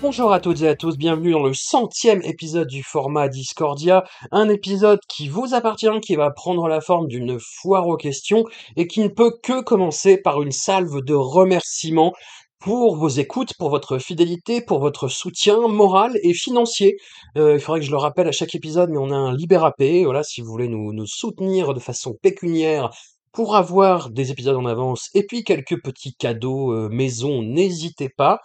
Bonjour à toutes et à tous, bienvenue dans le centième épisode du format Discordia, un épisode qui vous appartient, qui va prendre la forme d'une foire aux questions et qui ne peut que commencer par une salve de remerciements pour vos écoutes, pour votre fidélité, pour votre soutien moral et financier. Euh, il faudrait que je le rappelle à chaque épisode, mais on a un Libérapay, voilà, si vous voulez nous, nous soutenir de façon pécuniaire pour avoir des épisodes en avance et puis quelques petits cadeaux euh, maison, n'hésitez pas.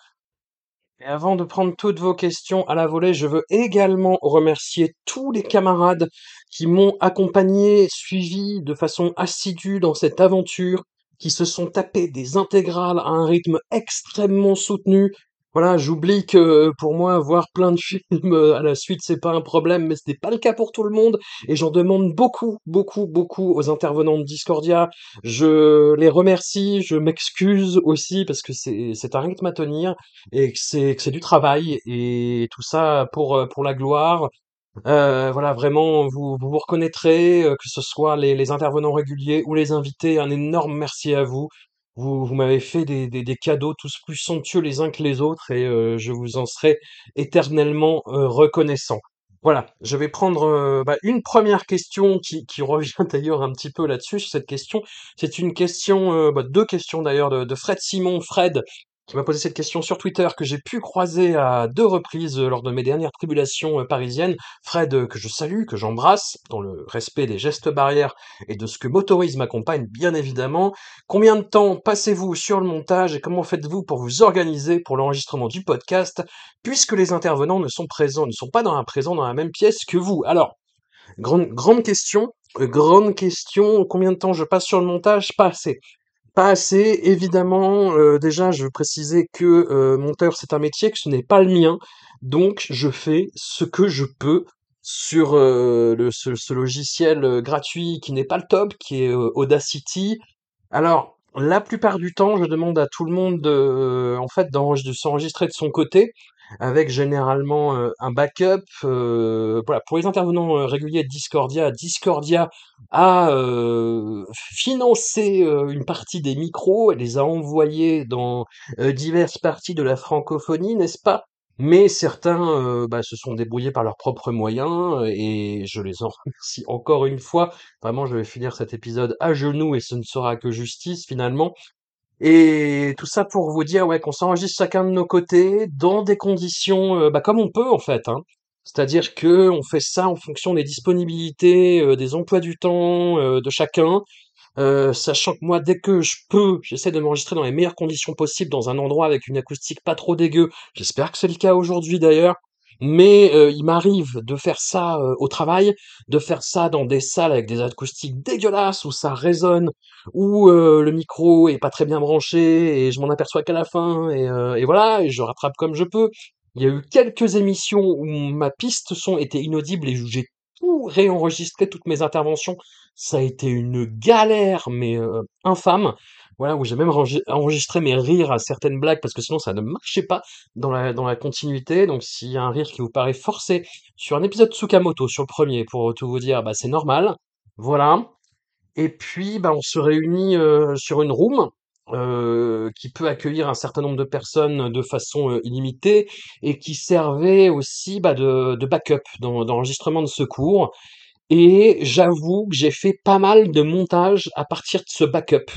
Et avant de prendre toutes vos questions à la volée, je veux également remercier tous les camarades qui m'ont accompagné, suivi de façon assidue dans cette aventure, qui se sont tapés des intégrales à un rythme extrêmement soutenu. Voilà, j'oublie que pour moi, voir plein de films à la suite, c'est pas un problème, mais ce n'est pas le cas pour tout le monde. Et j'en demande beaucoup, beaucoup, beaucoup aux intervenants de Discordia. Je les remercie, je m'excuse aussi parce que c'est, c'est un rythme à tenir et que c'est, que c'est du travail et tout ça pour, pour la gloire. Euh, voilà, vraiment, vous vous, reconnaîtrez, euh, que ce soit les intervenants réguliers ou les invités, un énorme merci à vous. Vous, vous m'avez fait des, des, des cadeaux tous plus somptueux les uns que les autres et euh, je vous en serai éternellement euh, reconnaissant. Voilà, je vais prendre euh, bah, une première question qui, qui revient d'ailleurs un petit peu là-dessus, sur cette question. C'est une question, euh, bah, deux questions d'ailleurs de, de Fred Simon. Fred, qui m'a posé cette question sur Twitter, que j'ai pu croiser à deux reprises euh, lors de mes dernières tribulations euh, parisiennes. Fred, euh, que je salue, que j'embrasse, dans le respect des gestes barrières et de ce que m'autorise ma compagne, bien évidemment. Combien de temps passez-vous sur le montage et comment faites-vous pour vous organiser pour l'enregistrement du podcast, puisque les intervenants ne sont présents, ne sont pas dans un présent dans la même pièce que vous? Alors, grande, grande question, grande question, combien de temps je passe sur le montage? Pas assez. Pas assez, évidemment. euh, déjà, je veux préciser que euh, monteur, c'est un métier, que ce n'est pas le mien. Donc, je fais ce que je peux sur euh, ce, ce logiciel euh, gratuit qui n'est pas le top, qui est Audacity. Alors, la plupart du temps, je demande à tout le monde de, en fait, de s'enregistrer de son côté, avec généralement euh, un backup. euh, voilà, pour les intervenants euh, réguliers de Discordia, Discordia a financé une partie des micros et les a envoyés dans diverses parties de la francophonie, n'est-ce pas? Mais certains bah, se sont débrouillés par leurs propres moyens et je les en remercie encore une fois. Vraiment, je vais finir cet épisode à genoux et ce ne sera que justice finalement. Et tout ça pour vous dire ouais, qu'on s'enregistre chacun de nos côtés dans des conditions euh, bah, comme on peut en fait. Hein. C'est-à-dire que on fait ça en fonction des disponibilités, euh, des emplois du temps euh, de chacun, euh, sachant que moi, dès que je peux, j'essaie de m'enregistrer dans les meilleures conditions possibles, dans un endroit avec une acoustique pas trop dégueu. J'espère que c'est le cas aujourd'hui d'ailleurs. Mais euh, il m'arrive de faire ça euh, au travail, de faire ça dans des salles avec des acoustiques dégueulasses où ça résonne, où euh, le micro est pas très bien branché et je m'en aperçois qu'à la fin et, euh, et voilà, et je rattrape comme je peux. Il y a eu quelques émissions où ma piste son était inaudible et où j'ai tout réenregistré, toutes mes interventions. Ça a été une galère, mais infâme. Voilà, où j'ai même enregi- enregistré mes rires à certaines blagues parce que sinon ça ne marchait pas dans la, continuité. Donc s'il y a un rire qui vous paraît forcé sur un épisode Tsukamoto, sur le premier, pour tout vous dire, bah c'est normal. Voilà. Et puis, bah, on se réunit euh, sur une room euh, qui peut accueillir un certain nombre de personnes de façon euh, illimitée et qui servait aussi bah, de, backup, d'en- d'enregistrement de secours. Et j'avoue que j'ai fait pas mal de montage à partir de ce backup.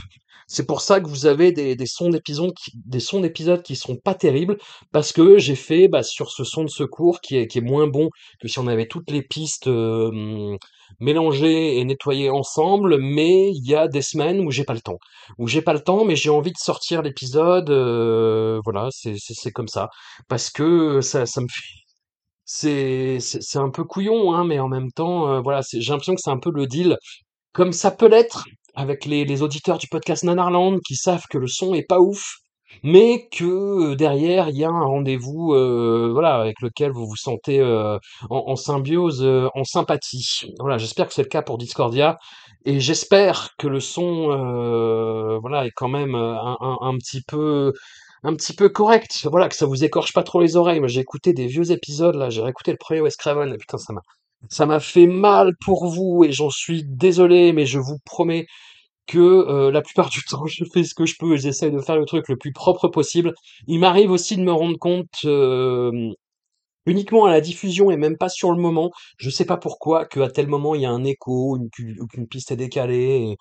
C'est pour ça que vous avez des, sons d'épisodes qui, des sons d'épisodes qui sont pas terribles parce que j'ai fait bah, sur ce son de secours qui est, qui moins bon que si on avait toutes les pistes mélangés et nettoyés ensemble, mais il y a des semaines où j'ai pas le temps. Où j'ai pas le temps, mais j'ai envie de sortir l'épisode, voilà, c'est comme ça. Parce que ça ça me fait c'est un peu couillon, hein, mais en même temps, voilà, j'ai l'impression que c'est un peu le deal, comme ça peut l'être avec les les auditeurs du podcast Nanarland qui savent que le son est pas ouf, mais que euh, derrière il y a un rendez-vous, euh, voilà, avec lequel vous vous sentez euh, en, en symbiose, euh, en sympathie. Voilà, j'espère que c'est le cas pour Discordia, et j'espère que le son, euh, voilà, est quand même euh, un, un, un petit peu un petit peu correct. Voilà, que ça vous écorche pas trop les oreilles. Moi, j'ai écouté des vieux épisodes, là, j'ai réécouté le premier Wes Craven, putain, ça m'a, ça m'a fait mal pour vous, et j'en suis désolé, mais je vous promets que euh, la plupart du temps, je fais ce que je peux, et j'essaye de faire le truc le plus propre possible. Il m'arrive aussi de me rendre compte, uniquement à la diffusion et même pas sur le moment, je sais pas pourquoi, qu'à tel moment il y a un écho, ou qu'une piste est décalée,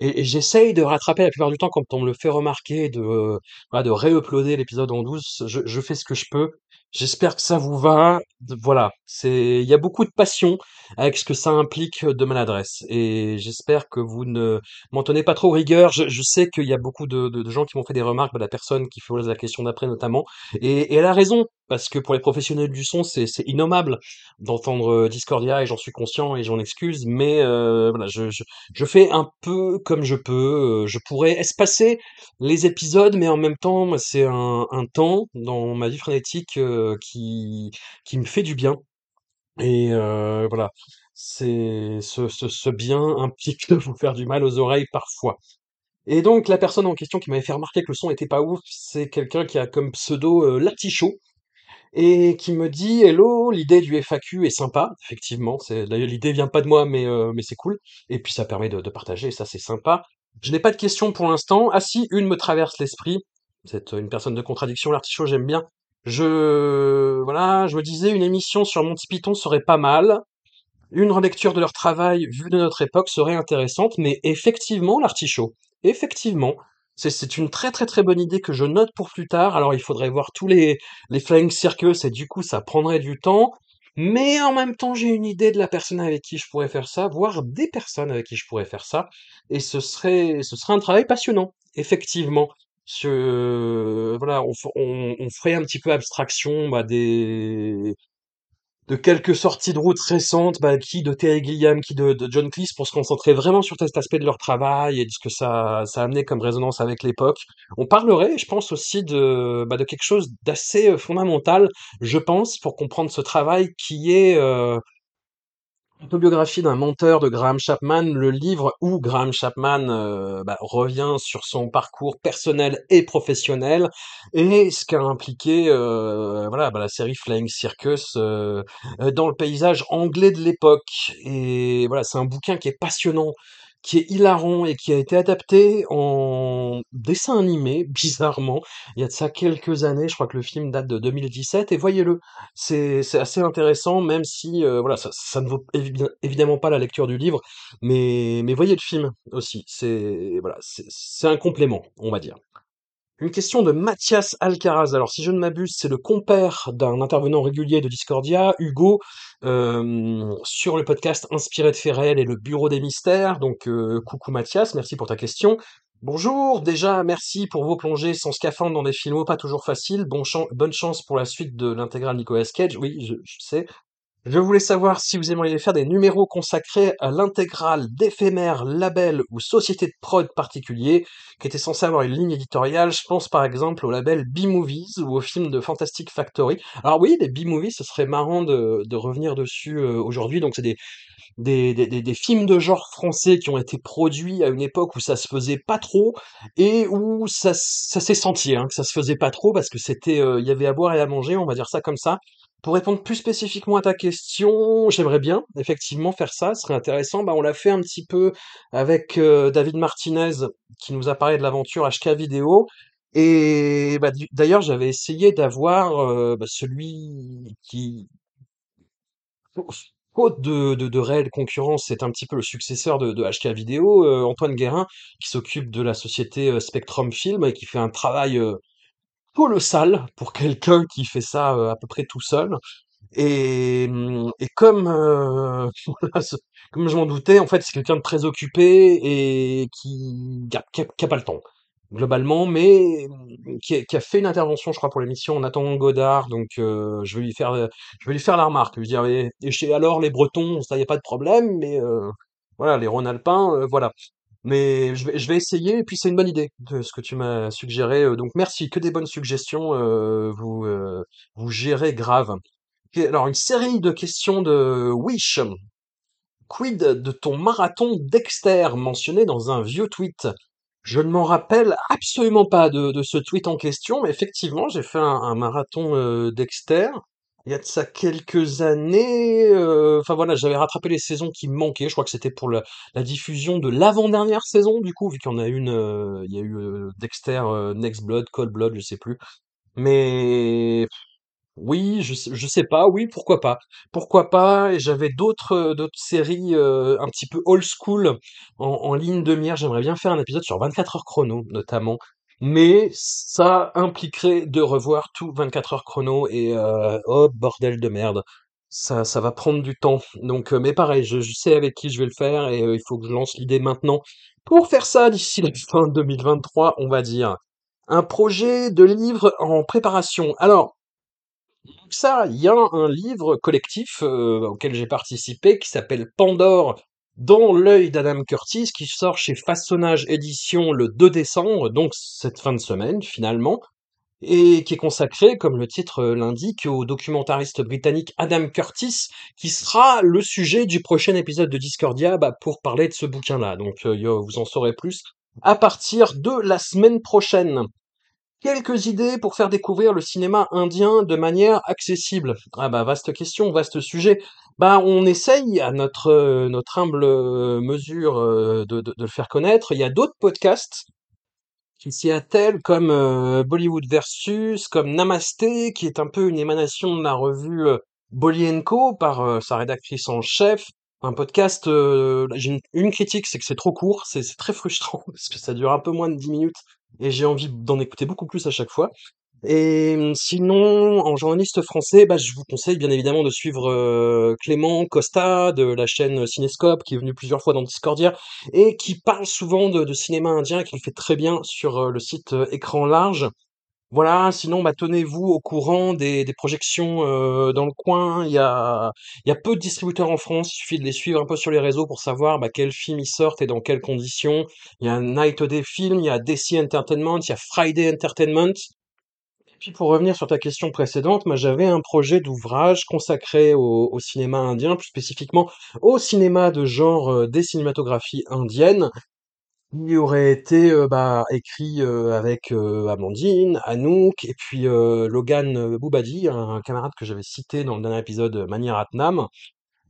et, j'essaye de rattraper la plupart du temps quand on me le fait remarquer, de, euh, de réuploader l'épisode en douce. Je, je fais ce que je peux. J'espère que ça vous va. Voilà, c'est, il y a beaucoup de passion avec ce que ça implique de maladresse. Et j'espère que vous ne m'en tenez pas trop rigueur. Je, je sais qu'il y a beaucoup de, gens qui m'ont fait des remarques, bah, la personne qui fait la question d'après notamment. Et, elle a raison, parce que pour les professionnels du son, c'est, innommable d'entendre euh, Discordia, et j'en suis conscient et j'en excuse. Mais euh, voilà, je, je, fais un peu comme je peux. euh, Je pourrais espacer les épisodes, mais en même temps, c'est un, un temps dans ma vie frénétique euh, qui, qui me fait du bien. Et euh, voilà, c'est ce, ce, bien implique de vous faire du mal aux oreilles parfois. Et donc, la personne en question qui m'avait fait remarquer que le son était pas ouf, c'est quelqu'un qui a comme pseudo euh, Latichot et qui me dit Hello, l'idée du FAQ est sympa, effectivement. C'est, l'idée vient pas de moi, mais, euh, mais c'est cool. Et puis ça permet de, de partager, ça c'est sympa. Je n'ai pas de questions pour l'instant. Ah si, une me traverse l'esprit. C'est une personne de contradiction, l'artichaut, j'aime bien. Je, voilà, je me disais, une émission sur Monty Python serait pas mal. Une relecture de leur travail vu de notre époque serait intéressante, mais effectivement, l'artichaut, effectivement, c'est c'est une très très très bonne idée que je note pour plus tard. Alors il faudrait voir tous les les Flying Circus et du coup ça prendrait du temps, mais en même temps j'ai une idée de la personne avec qui je pourrais faire ça, voire des personnes avec qui je pourrais faire ça, et ce serait ce serait un travail passionnant, effectivement. Je, voilà, on, ferait un petit peu abstraction bah, des, de quelques sorties de route récentes, bah, qui de Terry Gilliam, qui de, de John Cleese, pour se concentrer vraiment sur cet aspect de leur travail et de ce que ça, ça a amené comme résonance avec l'époque. On parlerait, je pense aussi de, bah, de quelque chose d'assez euh, fondamental, je pense, pour comprendre ce travail qui est euh, Autobiographie d'un menteur de Graham Chapman, le livre où Graham Chapman euh, bah, revient sur son parcours personnel et professionnel et ce qu'a impliqué euh, voilà bah, la série Flying Circus euh, dans le paysage anglais de l'époque. Et voilà, c'est un bouquin qui est passionnant, qui est hilarant et qui a été adapté en dessin animé, bizarrement. Il y a de ça quelques années, je crois que le film date de 2017 et voyez-le. C'est assez intéressant, même si euh, voilà, ça, ça ne vaut évi- évidemment pas la lecture du livre, mais mais voyez le film aussi. C'est voilà, un complément, on va dire. Une question de Mathias Alcaraz. Alors, si je ne m'abuse, c'est le compère d'un intervenant régulier de Discordia, Hugo, euh, sur le podcast Inspiré de réels et le Bureau des mystères. Donc, euh, coucou Mathias, merci pour ta question. Bonjour, déjà, merci pour vos plongées sans scaphandre dans des films pas toujours faciles. Bonne chance pour la suite de l'intégrale Nicolas Cage. Oui, je sais. Je voulais savoir si vous aimeriez faire des numéros consacrés à l'intégrale d'éphémères, labels ou sociétés de prod particuliers qui étaient censés avoir une ligne éditoriale. Je pense par exemple au label B-Movies ou au film de Fantastic Factory. Alors oui, les B-Movies, ce serait marrant de, revenir dessus euh, aujourd'hui. Donc c'est des, des, des, films de genre français qui ont été produits à une époque où ça se faisait pas trop et où ça, ça s'est senti hein, que ça se faisait pas trop parce que c'était, euh, il y avait à boire et à manger, on va dire ça comme ça. Pour répondre plus spécifiquement à ta question, j'aimerais bien effectivement faire ça, ce serait intéressant. Bah, on l'a fait un petit peu avec euh, David Martinez qui nous a parlé de l'aventure HK Vidéo. Et bah, d'ailleurs, j'avais essayé d'avoir euh, bah, celui qui, faute de, de, réelle concurrence, c'est un petit peu le successeur de, HK Vidéo, euh, Antoine Guérin, qui s'occupe de la société Spectrum Film et qui fait un travail colossal pour quelqu'un qui fait ça euh, à peu près tout seul. Et, et comme, ce comme je m'en doutais, en fait, c'est quelqu'un de très occupé et qui qui a qui pas le temps, globalement, mais mmh, qui a fait une intervention, je crois, pour l'émission attendant Godard, donc heu, je vais lui faire, heu, je vais lui faire la remarque, lui dire: «Et chez alors les Bretons, ça y a pas de problème, mais heu, voilà, les Rhône-Alpins, heu, voilà». Mais je vais essayer et puis c'est une bonne idée de ce que tu m'as suggéré, heu, donc merci, que des bonnes suggestions, heu, vous, heu, vous gérez grave. Alors une série de questions de Wish. Quid de ton marathon Dexter mentionné dans un vieux tweet? Je ne m'en rappelle absolument pas de, ce tweet en question, mais effectivement, j'ai fait un, marathon euh, Dexter. Il y a de ça quelques années. euh, Enfin voilà, j'avais rattrapé les saisons qui me manquaient. Je crois que c'était pour la, diffusion de l'avant-dernière saison, du coup, vu qu'il y en a une. euh, il y a eu euh, Dexter Next Blood, Cold Blood, je sais plus. Mais oui, je sais, pas, oui, pourquoi pas. Pourquoi pas, et j'avais d'autres d'autres séries un petit peu old school en, en ligne de mire. J'aimerais bien faire un épisode sur 24 heures chrono, notamment. Mais ça impliquerait de revoir tout 24 heures chrono et euh, oh bordel de merde. Ça, ça va prendre du temps. Donc, euh, mais pareil, je, sais avec qui je vais le faire et euh, il faut que je lance l'idée maintenant pour faire ça d'ici la fin 2023, on va dire. Un projet de livre en préparation. Alors, ça, il y a un livre collectif euh, auquel j'ai participé qui s'appelle Pandore dans l'œil d'Adam Curtis qui sort chez Façonnage Édition le 2 décembre, donc cette fin de semaine finalement, et qui est consacré, comme le titre l'indique, au documentariste britannique Adam Curtis, qui sera le sujet du prochain épisode de Discordia bah, pour parler de ce bouquin-là. Donc euh, vous en saurez plus à partir de la semaine prochaine. Quelques idées pour faire découvrir le cinéma indien de manière accessible. Ah bah vaste question, vaste sujet. Bah on essaye à notre euh, notre humble euh, mesure euh, de, de, le faire connaître. Il y a d'autres podcasts qui s'y attellent comme Bollywood Versus, comme Namasté, qui est un peu une émanation de la revue Bolly Co par sa rédactrice en chef. Un podcast, une critique, c'est que c'est trop court, c'est c'est très frustrant parce que ça dure un peu moins de 10 minutes et j'ai envie d'en écouter beaucoup plus à chaque fois. Et hum, sinon, en journaliste français, bah, je vous conseille bien évidemment de suivre Clément Costa de la chaîne Cinescope, qui est venu plusieurs fois dans Discordia, et qui parle souvent de, cinéma indien, et qui le fait très bien sur le site Écran Large. Voilà, sinon, bah, tenez-vous au courant des, projections euh, dans le coin. Il y a, peu de distributeurs en France, il suffit de les suivre un peu sur les réseaux pour savoir bah, quels films ils sortent et dans quelles conditions. Il y a Night Day Film, il y a DC Entertainment, il y a Friday Entertainment. Puis pour revenir sur ta question précédente, moi j'avais un projet d'ouvrage consacré au, au cinéma indien, plus spécifiquement au cinéma de genre euh, des cinématographies indiennes, qui aurait été euh, bah, écrit euh, avec euh, Amandine, Anouk et puis Logan Boubadi, un camarade que j'avais cité dans le dernier épisode euh, Mani Ratnam.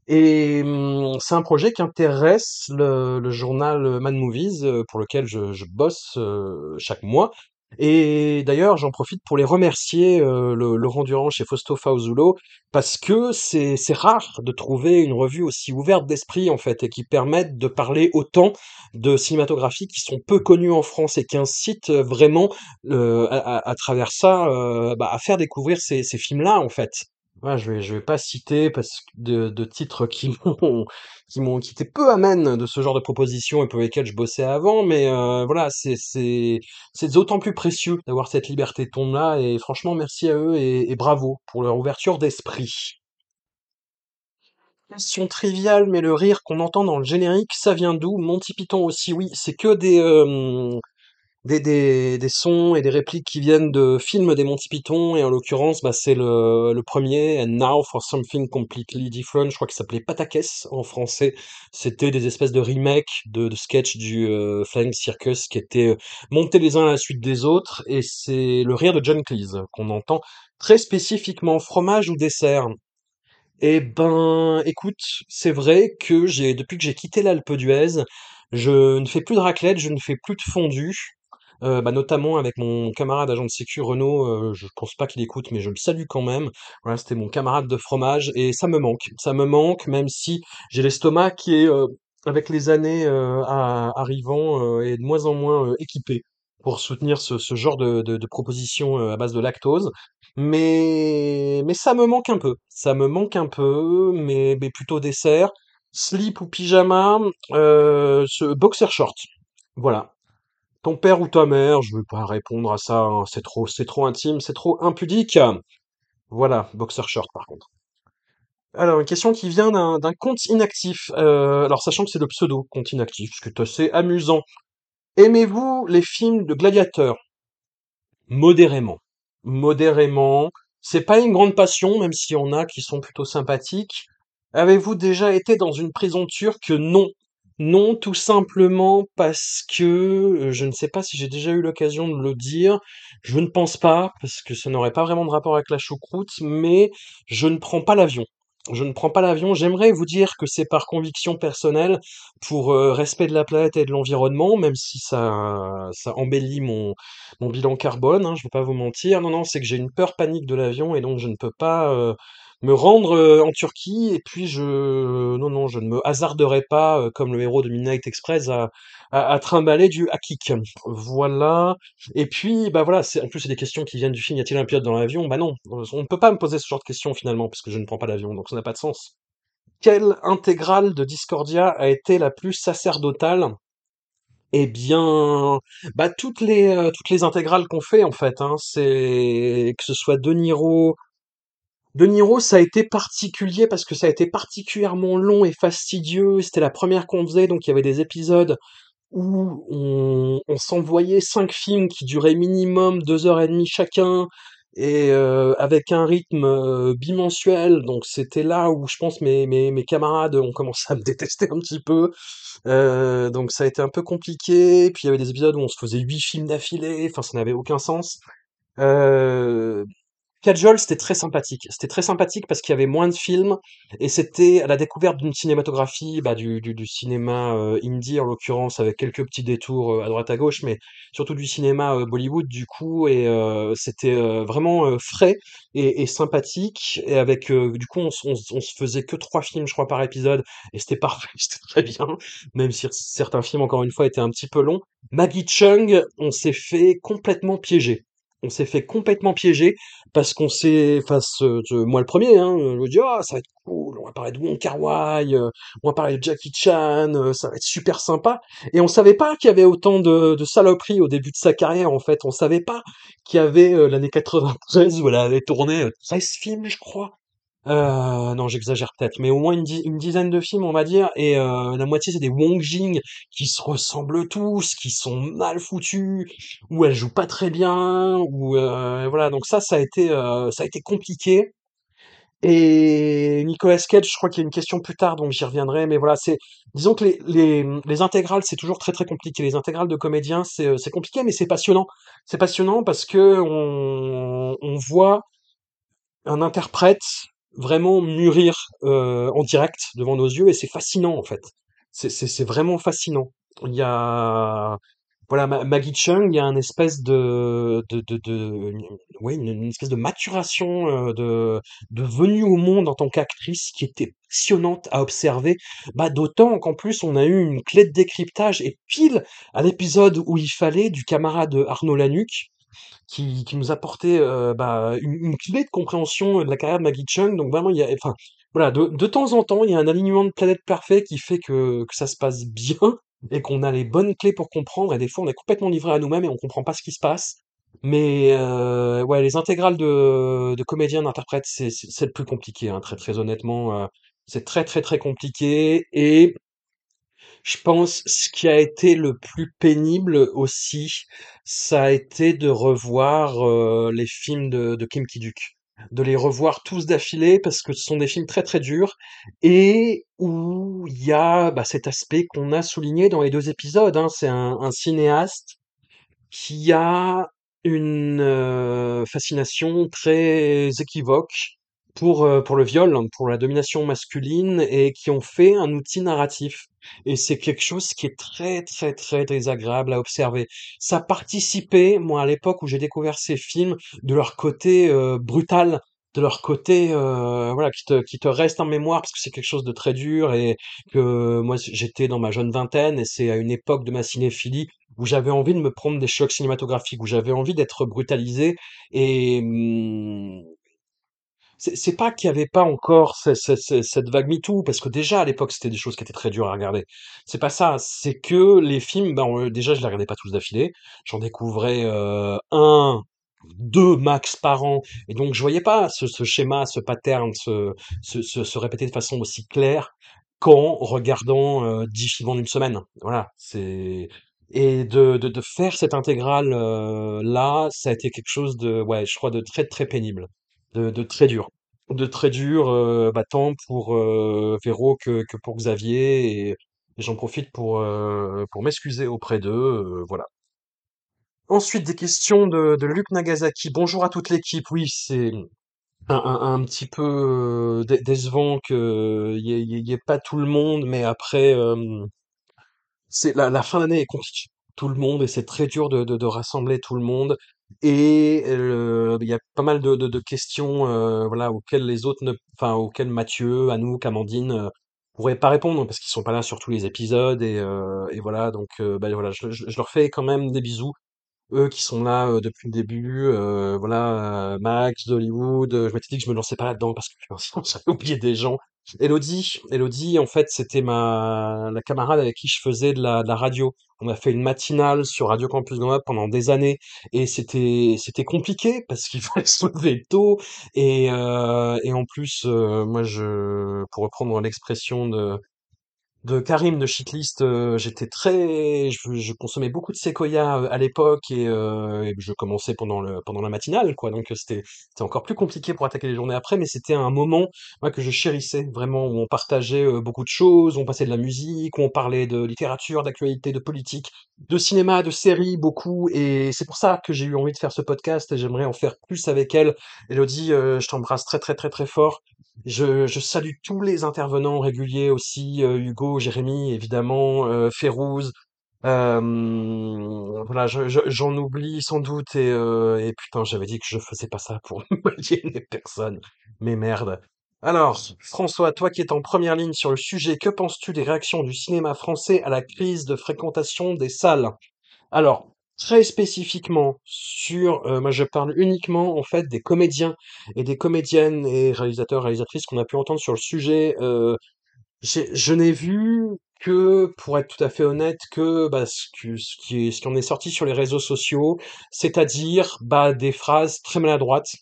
Et hum, c'est un projet qui intéresse le, journal euh, Mad Movies, pour lequel je, bosse chaque mois. Et d'ailleurs, j'en profite pour les remercier, euh, Laurent Durand chez Fausto Fauzulo, parce que c'est rare de trouver une revue aussi ouverte d'esprit en fait, et qui permette de parler autant de cinématographie qui sont peu connues en France et qui incitent vraiment euh, à, travers ça euh, bah, à faire découvrir ces, ces films-là en fait. Ouais, je vais, je vais pas citer parce que de, de titres qui m'ont, qui m'ont, qui étaient peu amènes de ce genre de propositions et pour lesquels je bossais avant, mais euh, voilà, c'est, c'est, c'est d'autant plus précieux d'avoir cette liberté de ton-là et franchement, merci à eux et, et bravo pour leur ouverture d'esprit. Question triviale, mais le rire qu'on entend dans le générique, ça vient d'où? Monty Python aussi, oui, c'est que des, euh, des, des, sons et des répliques qui viennent de films des Monty Python, et en l'occurrence, bah, c'est le, le premier, And Now for Something Completely Different, je crois qu'il s'appelait Patakès en français. C'était des espèces de remakes de, de sketchs du euh, Flying Circus qui étaient euh, montés les uns à la suite des autres, et c'est le rire de John Cleese qu'on entend très spécifiquement, fromage ou dessert. Eh ben, écoute, c'est vrai que j'ai, depuis que j'ai quitté l'Alpe d'Huez, je ne fais plus de raclette, je ne fais plus de fondue, euh, bah, notamment avec mon camarade agent de sécu Renaud, euh, je pense pas qu'il écoute, mais je le salue quand même. Voilà, c'était mon camarade de fromage et ça me manque, ça me manque, même si j'ai l'estomac qui est, euh, avec les années euh, à- arrivant, euh, est de moins en moins euh, équipé. pour soutenir ce, ce genre de, de, de proposition euh, à base de lactose. Mais, mais ça me manque un peu. Ça me manque un peu, mais, mais plutôt dessert. Slip ou pyjama, euh, ce boxer short. Voilà. Ton père ou ta mère, je veux pas répondre à ça, hein, c'est trop, c'est trop intime, c'est trop impudique. Voilà, boxer short par contre. Alors, une question qui vient d'un compte inactif. Euh, alors, sachant que c'est le pseudo compte inactif, ce qui est assez amusant. Aimez-vous les films de gladiateurs? Modérément. Modérément. C'est pas une grande passion, même s'il y en a qui sont plutôt sympathiques. Avez-vous déjà été dans une prison turque? Non. Non, tout simplement parce que euh, je ne sais pas si j'ai déjà eu l'occasion de le dire. Je ne pense pas, parce que ça n'aurait pas vraiment de rapport avec la choucroute, mais je ne prends pas l'avion. Je ne prends pas l'avion. J'aimerais vous dire que c'est par conviction personnelle, pour euh, respect de la planète et de l'environnement, même si ça, ça embellit mon, bilan carbone, hein, je vais pas vous mentir. Non, non, c'est que j'ai une peur panique de l'avion et donc je ne peux pas euh, me rendre euh, en Turquie. Et puis je, non, non, je ne me hasarderai pas, euh, comme le héros de Midnight Express, à, à, à trimballer du hakik. Voilà. Et puis, bah voilà, c'est, en plus, c'est des questions qui viennent du film Y a-t-il un pilote dans l'avion? Bah non, on ne peut pas me poser ce genre de questions finalement, parce que je ne prends pas l'avion, donc ça n'a pas de sens. Quelle intégrale de Discordia a été la plus sacerdotale? Eh bien, bah toutes les euh, toutes les intégrales qu'on fait en fait, hein, c'est que ce soit De Niro. De Niro, ça a été particulier parce que ça a été particulièrement long et fastidieux. C'était la première qu'on faisait, donc il y avait des épisodes où on, s'envoyait cinq films qui duraient minimum deux heures et demie chacun et euh, avec un rythme euh, bimensuel. Donc c'était là où je pense mes, mes, camarades ont commencé à me détester un petit peu. Euh, donc ça a été un peu compliqué. Puis il y avait des épisodes où on se faisait huit films d'affilée. Enfin, ça n'avait aucun sens. Kajol, c'était très sympathique. C'était très sympathique parce qu'il y avait moins de films et c'était la découverte d'une cinématographie, bah, du, du, du cinéma euh, indie en l'occurrence, avec quelques petits détours euh, à droite à gauche, mais surtout du cinéma euh, Bollywood du coup. Et euh, c'était euh, vraiment frais et, et sympathique. Et avec du coup, on, on, on se faisait que trois films, je crois, par épisode et c'était parfait, c'était très bien. Même si certains films, encore une fois, étaient un petit peu longs. Maggie Chung, on s'est fait complètement piéger. On s'est fait complètement piéger parce qu'on s'est, enfin, ce- moi le premier, hein, je dis, ah, ça va être cool, on va parler de Wong Kar-wai, euh, on va parler de Jackie Chan, euh, ça va être super sympa. Et on savait pas qu'il y avait autant de, de saloperies au début de sa carrière, en fait. On savait pas qu'il y avait euh, l'année 93 où elle avait tourné euh, 13 films, je crois. Euh, non, j'exagère peut-être, mais au moins une, di- une dizaine de films, on va dire, et euh, la moitié c'est des Wong Jing qui se ressemblent tous, qui sont mal foutus, ou elle joue pas très bien, ou euh, voilà. Donc ça, ça a été, euh, ça a été compliqué. Et Nicolas Cage, je crois qu'il y a une question plus tard, donc j'y reviendrai. Mais voilà, c'est, disons que les, les, les intégrales, c'est toujours très très compliqué. Les intégrales de comédiens, c'est, euh, compliqué, mais c'est passionnant. C'est passionnant parce que on, on voit un interprète vraiment mûrir euh, en direct devant nos yeux et c'est fascinant en fait. C'est vraiment fascinant. Il y a voilà Ma- Maggie Chung, il y a une espèce de de de, une espèce de maturation euh, de de venue au monde en tant qu'actrice qui était passionnante à observer. Bah d'autant qu'en plus on a eu une clé de décryptage et pile à l'épisode où il fallait du camarade Arnaud Lanuc qui, qui nous apportait euh, bah, une, clé de compréhension de la carrière de Maggie Chung. Donc vraiment, il y a, enfin, voilà, de, de temps en temps, il y a un alignement de planètes parfait qui fait que, que ça se passe bien et qu'on a les bonnes clés pour comprendre. Et des fois, on est complètement livré à nous-mêmes et on comprend pas ce qui se passe. Mais euh, ouais, les intégrales de, de comédiens, d'interprètes, c'est le plus compliqué, hein, très très honnêtement. euh, c'est très très très compliqué et je pense ce qui a été le plus pénible aussi, ça a été de revoir euh, les films de, Kim Ki-duk. De les revoir tous d'affilée parce que ce sont des films très très durs et où il y a bah, cet aspect qu'on a souligné dans les deux épisodes. hein. C'est un, un cinéaste qui a une euh, fascination très équivoque pour, euh, pour le viol, hein, pour la domination masculine, et qui ont fait un outil narratif. Et c'est quelque chose qui est très, très, très désagréable à observer. Ça participait, moi, à l'époque où j'ai découvert ces films, de leur côté euh, brutal, de leur côté, euh, voilà, qui te, qui te reste en mémoire, parce que c'est quelque chose de très dur, et que moi, j'étais dans ma jeune vingtaine, et c'est à une époque de ma cinéphilie où j'avais envie de me prendre des chocs cinématographiques, où j'avais envie d'être brutalisé et mmh, c'est pas qu'il y avait pas encore ce ce ce cette vague MeToo, parce que déjà à l'époque c'était des choses qui étaient très dures à regarder. C'est pas ça, c'est que les films, ben, heu, déjà je les regardais pas tous d'affilée. J'en découvrais, heu, 1, 2 max par an et donc je voyais pas ce ce schéma, ce pattern se se se répéter de façon aussi claire qu'en regardant, heu, 10 films en une semaine. Voilà, c'est et de de faire cette intégrale, heu, là, ça a été quelque chose de ouais, je crois de très, très pénible, de très dur. De très dur, heu, bah, tant pour, heu, Véro que pour Xavier et j'en profite pour, heu, pour m'excuser auprès d'eux, heu, voilà. Ensuite, des questions de de Luc Nagasaki. Bonjour à toute l'équipe. Oui, c'est un un petit peu, décevant qu'il y ait ait pas tout le monde, mais après, c'est la fin d'année est compliquée tout le monde et c'est très dur de de rassembler tout le monde et il y a pas mal de de questions, heu, voilà, auxquelles les autres ne enfin, auxquelles Mathieu, Anouk, Amandine, heu, pourraient pas répondre parce qu'ils sont pas là sur tous les épisodes et heu et voilà donc heu, bah, voilà, je leur fais quand même des bisous eux qui sont là euh, depuis le début, euh, voilà, euh, Max d'Hollywood, je m'étais dit que je me lançais pas là-dedans parce que sinon j'avais oublié des gens. Elodie, Elodie, en fait, c'était ma la camarade avec qui je faisais de la, de la radio. On a fait une matinale sur Radio Campus Grenoble pendant des années et c'était c'était compliqué parce qu'il fallait se lever tôt et et en plus moi je pour reprendre l'expression de de Karim de Shitlist, euh, j'étais très, je, je consommais beaucoup de séquoia euh, à l'époque et, euh, je commençais pendant le pendant la matinale, quoi. Donc euh, c'était c'était encore plus compliqué pour attaquer les journées après, mais c'était un moment moi que je chérissais vraiment où on partageait euh, beaucoup de choses, on passait de la musique, où on parlait de littérature, d'actualité, de politique, de cinéma, de séries, beaucoup. Et c'est pour ça que j'ai eu envie de faire ce podcast et j'aimerais en faire plus avec elle. Elodie, je t'embrasse très très très très fort. Je, je salue tous les intervenants réguliers aussi, euh, Hugo, Jérémy, évidemment, euh. Euh, voilà, je- je- j'en oublie sans doute et, euh, et putain, j'avais dit que je faisais pas ça pour aliéner personne. Mais merde. Alors, François, toi qui es en première ligne sur le sujet, que penses-tu des réactions du cinéma français à la crise de fréquentation des salles? Alors, très spécifiquement sur, euh, moi je parle uniquement en fait des comédiens et des comédiennes et réalisateurs, réalisatrices qu'on a pu entendre sur le sujet. euh, je n'ai vu que, pour être tout à fait honnête, que bah, ce, que- ce qui ce qui en est sorti sur les réseaux sociaux, c'est-à-dire bah, des phrases très maladroites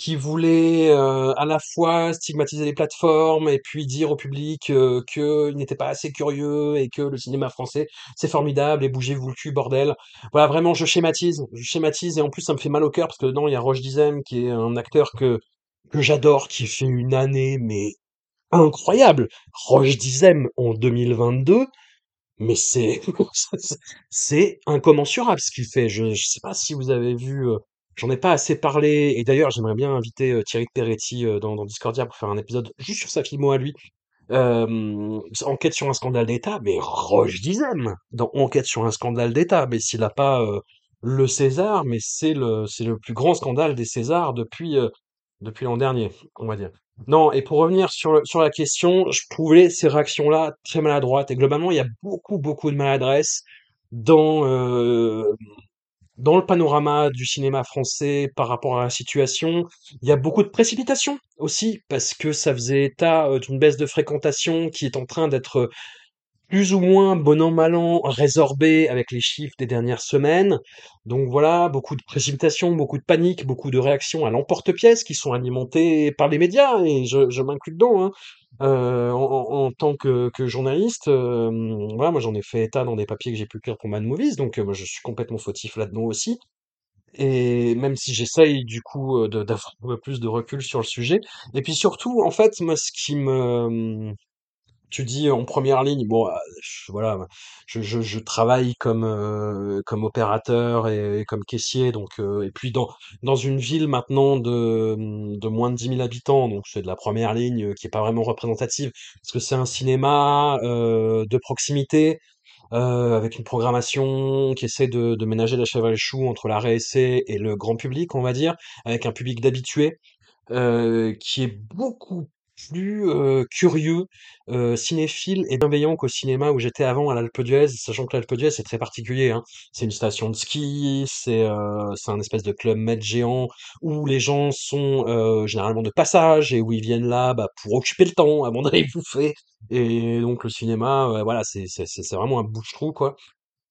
qui voulait euh, à la fois stigmatiser les plateformes et puis dire au public euh, qu'il n'était pas assez curieux et que le cinéma français c'est formidable et bougez-vous le cul bordel. Voilà vraiment je schématise, je schématise et en plus ça me fait mal au cœur parce que dedans il y a Roche Dizem qui est un acteur que que j'adore qui fait une année mais incroyable. Roche Dizem en 2022 mais c'est c'est incommensurable ce qu'il fait. Je je sais pas si vous avez vu, heu, j'en ai pas assez parlé et d'ailleurs j'aimerais bien inviter, heu, Thierry Peretti, heu, dans Discordia pour faire un épisode juste sur sa filmo à lui. Enquête sur un scandale d'État, mais Roche Dizem dans Enquête sur un scandale d'État, mais s'il a pas, heu, le César, mais c'est le c'est le plus grand scandale des Césars depuis, depuis l'an dernier, on va dire. Non, et pour revenir sur, sur la question, je trouvais ces réactions-là très maladroites. Et globalement, il y a beaucoup, beaucoup de maladresse dans, euh, dans le panorama du cinéma français par rapport à la situation. Il y a beaucoup de précipitation aussi, parce que ça faisait état euh, d'une baisse de fréquentation qui est en train d'être plus ou moins, bon an, mal an, résorbé avec les chiffres des dernières semaines. Donc voilà, beaucoup de précipitations, beaucoup de panique, beaucoup de réactions à l'emporte-pièce qui sont alimentées par les médias, et je, je m'inclus dedans, hein. Euh, en, tant que, journaliste, euh, moi j'en ai fait état dans des papiers que j'ai pu écrire pour Mad Movies, donc euh, moi, je suis complètement fautif là-dedans aussi. Et même si j'essaye du coup d'avoir un peu plus de recul sur le sujet. Et puis surtout, en fait, moi ce qui me, tu dis en première ligne, bon, euh, je- voilà, je, je, je travaille comme euh, comme opérateur et, comme caissier, donc euh, et puis dans dans une ville maintenant de de moins de dix mille habitants, donc c'est de la première ligne qui est pas vraiment représentative, parce que c'est un cinéma euh, de proximité euh, avec une programmation qui essaie de, de ménager la chèvre et le chou entre la RSC et le grand public, on va dire, avec un public d'habitués euh, qui est beaucoup plus euh, curieux, euh, cinéphile et bienveillant qu'au cinéma où j'étais avant à l'Alpe d'Huez, sachant que l'Alpe d'Huez c'est très particulier, hein. C'est une station de ski, c'est euh, c'est un espèce de club med géant où les gens sont euh, généralement de passage et où ils viennent là bah, pour occuper le temps avant d'aller bouffer. Et donc le cinéma, voilà, c'est c'est c'est c'est vraiment un bouche-trou quoi.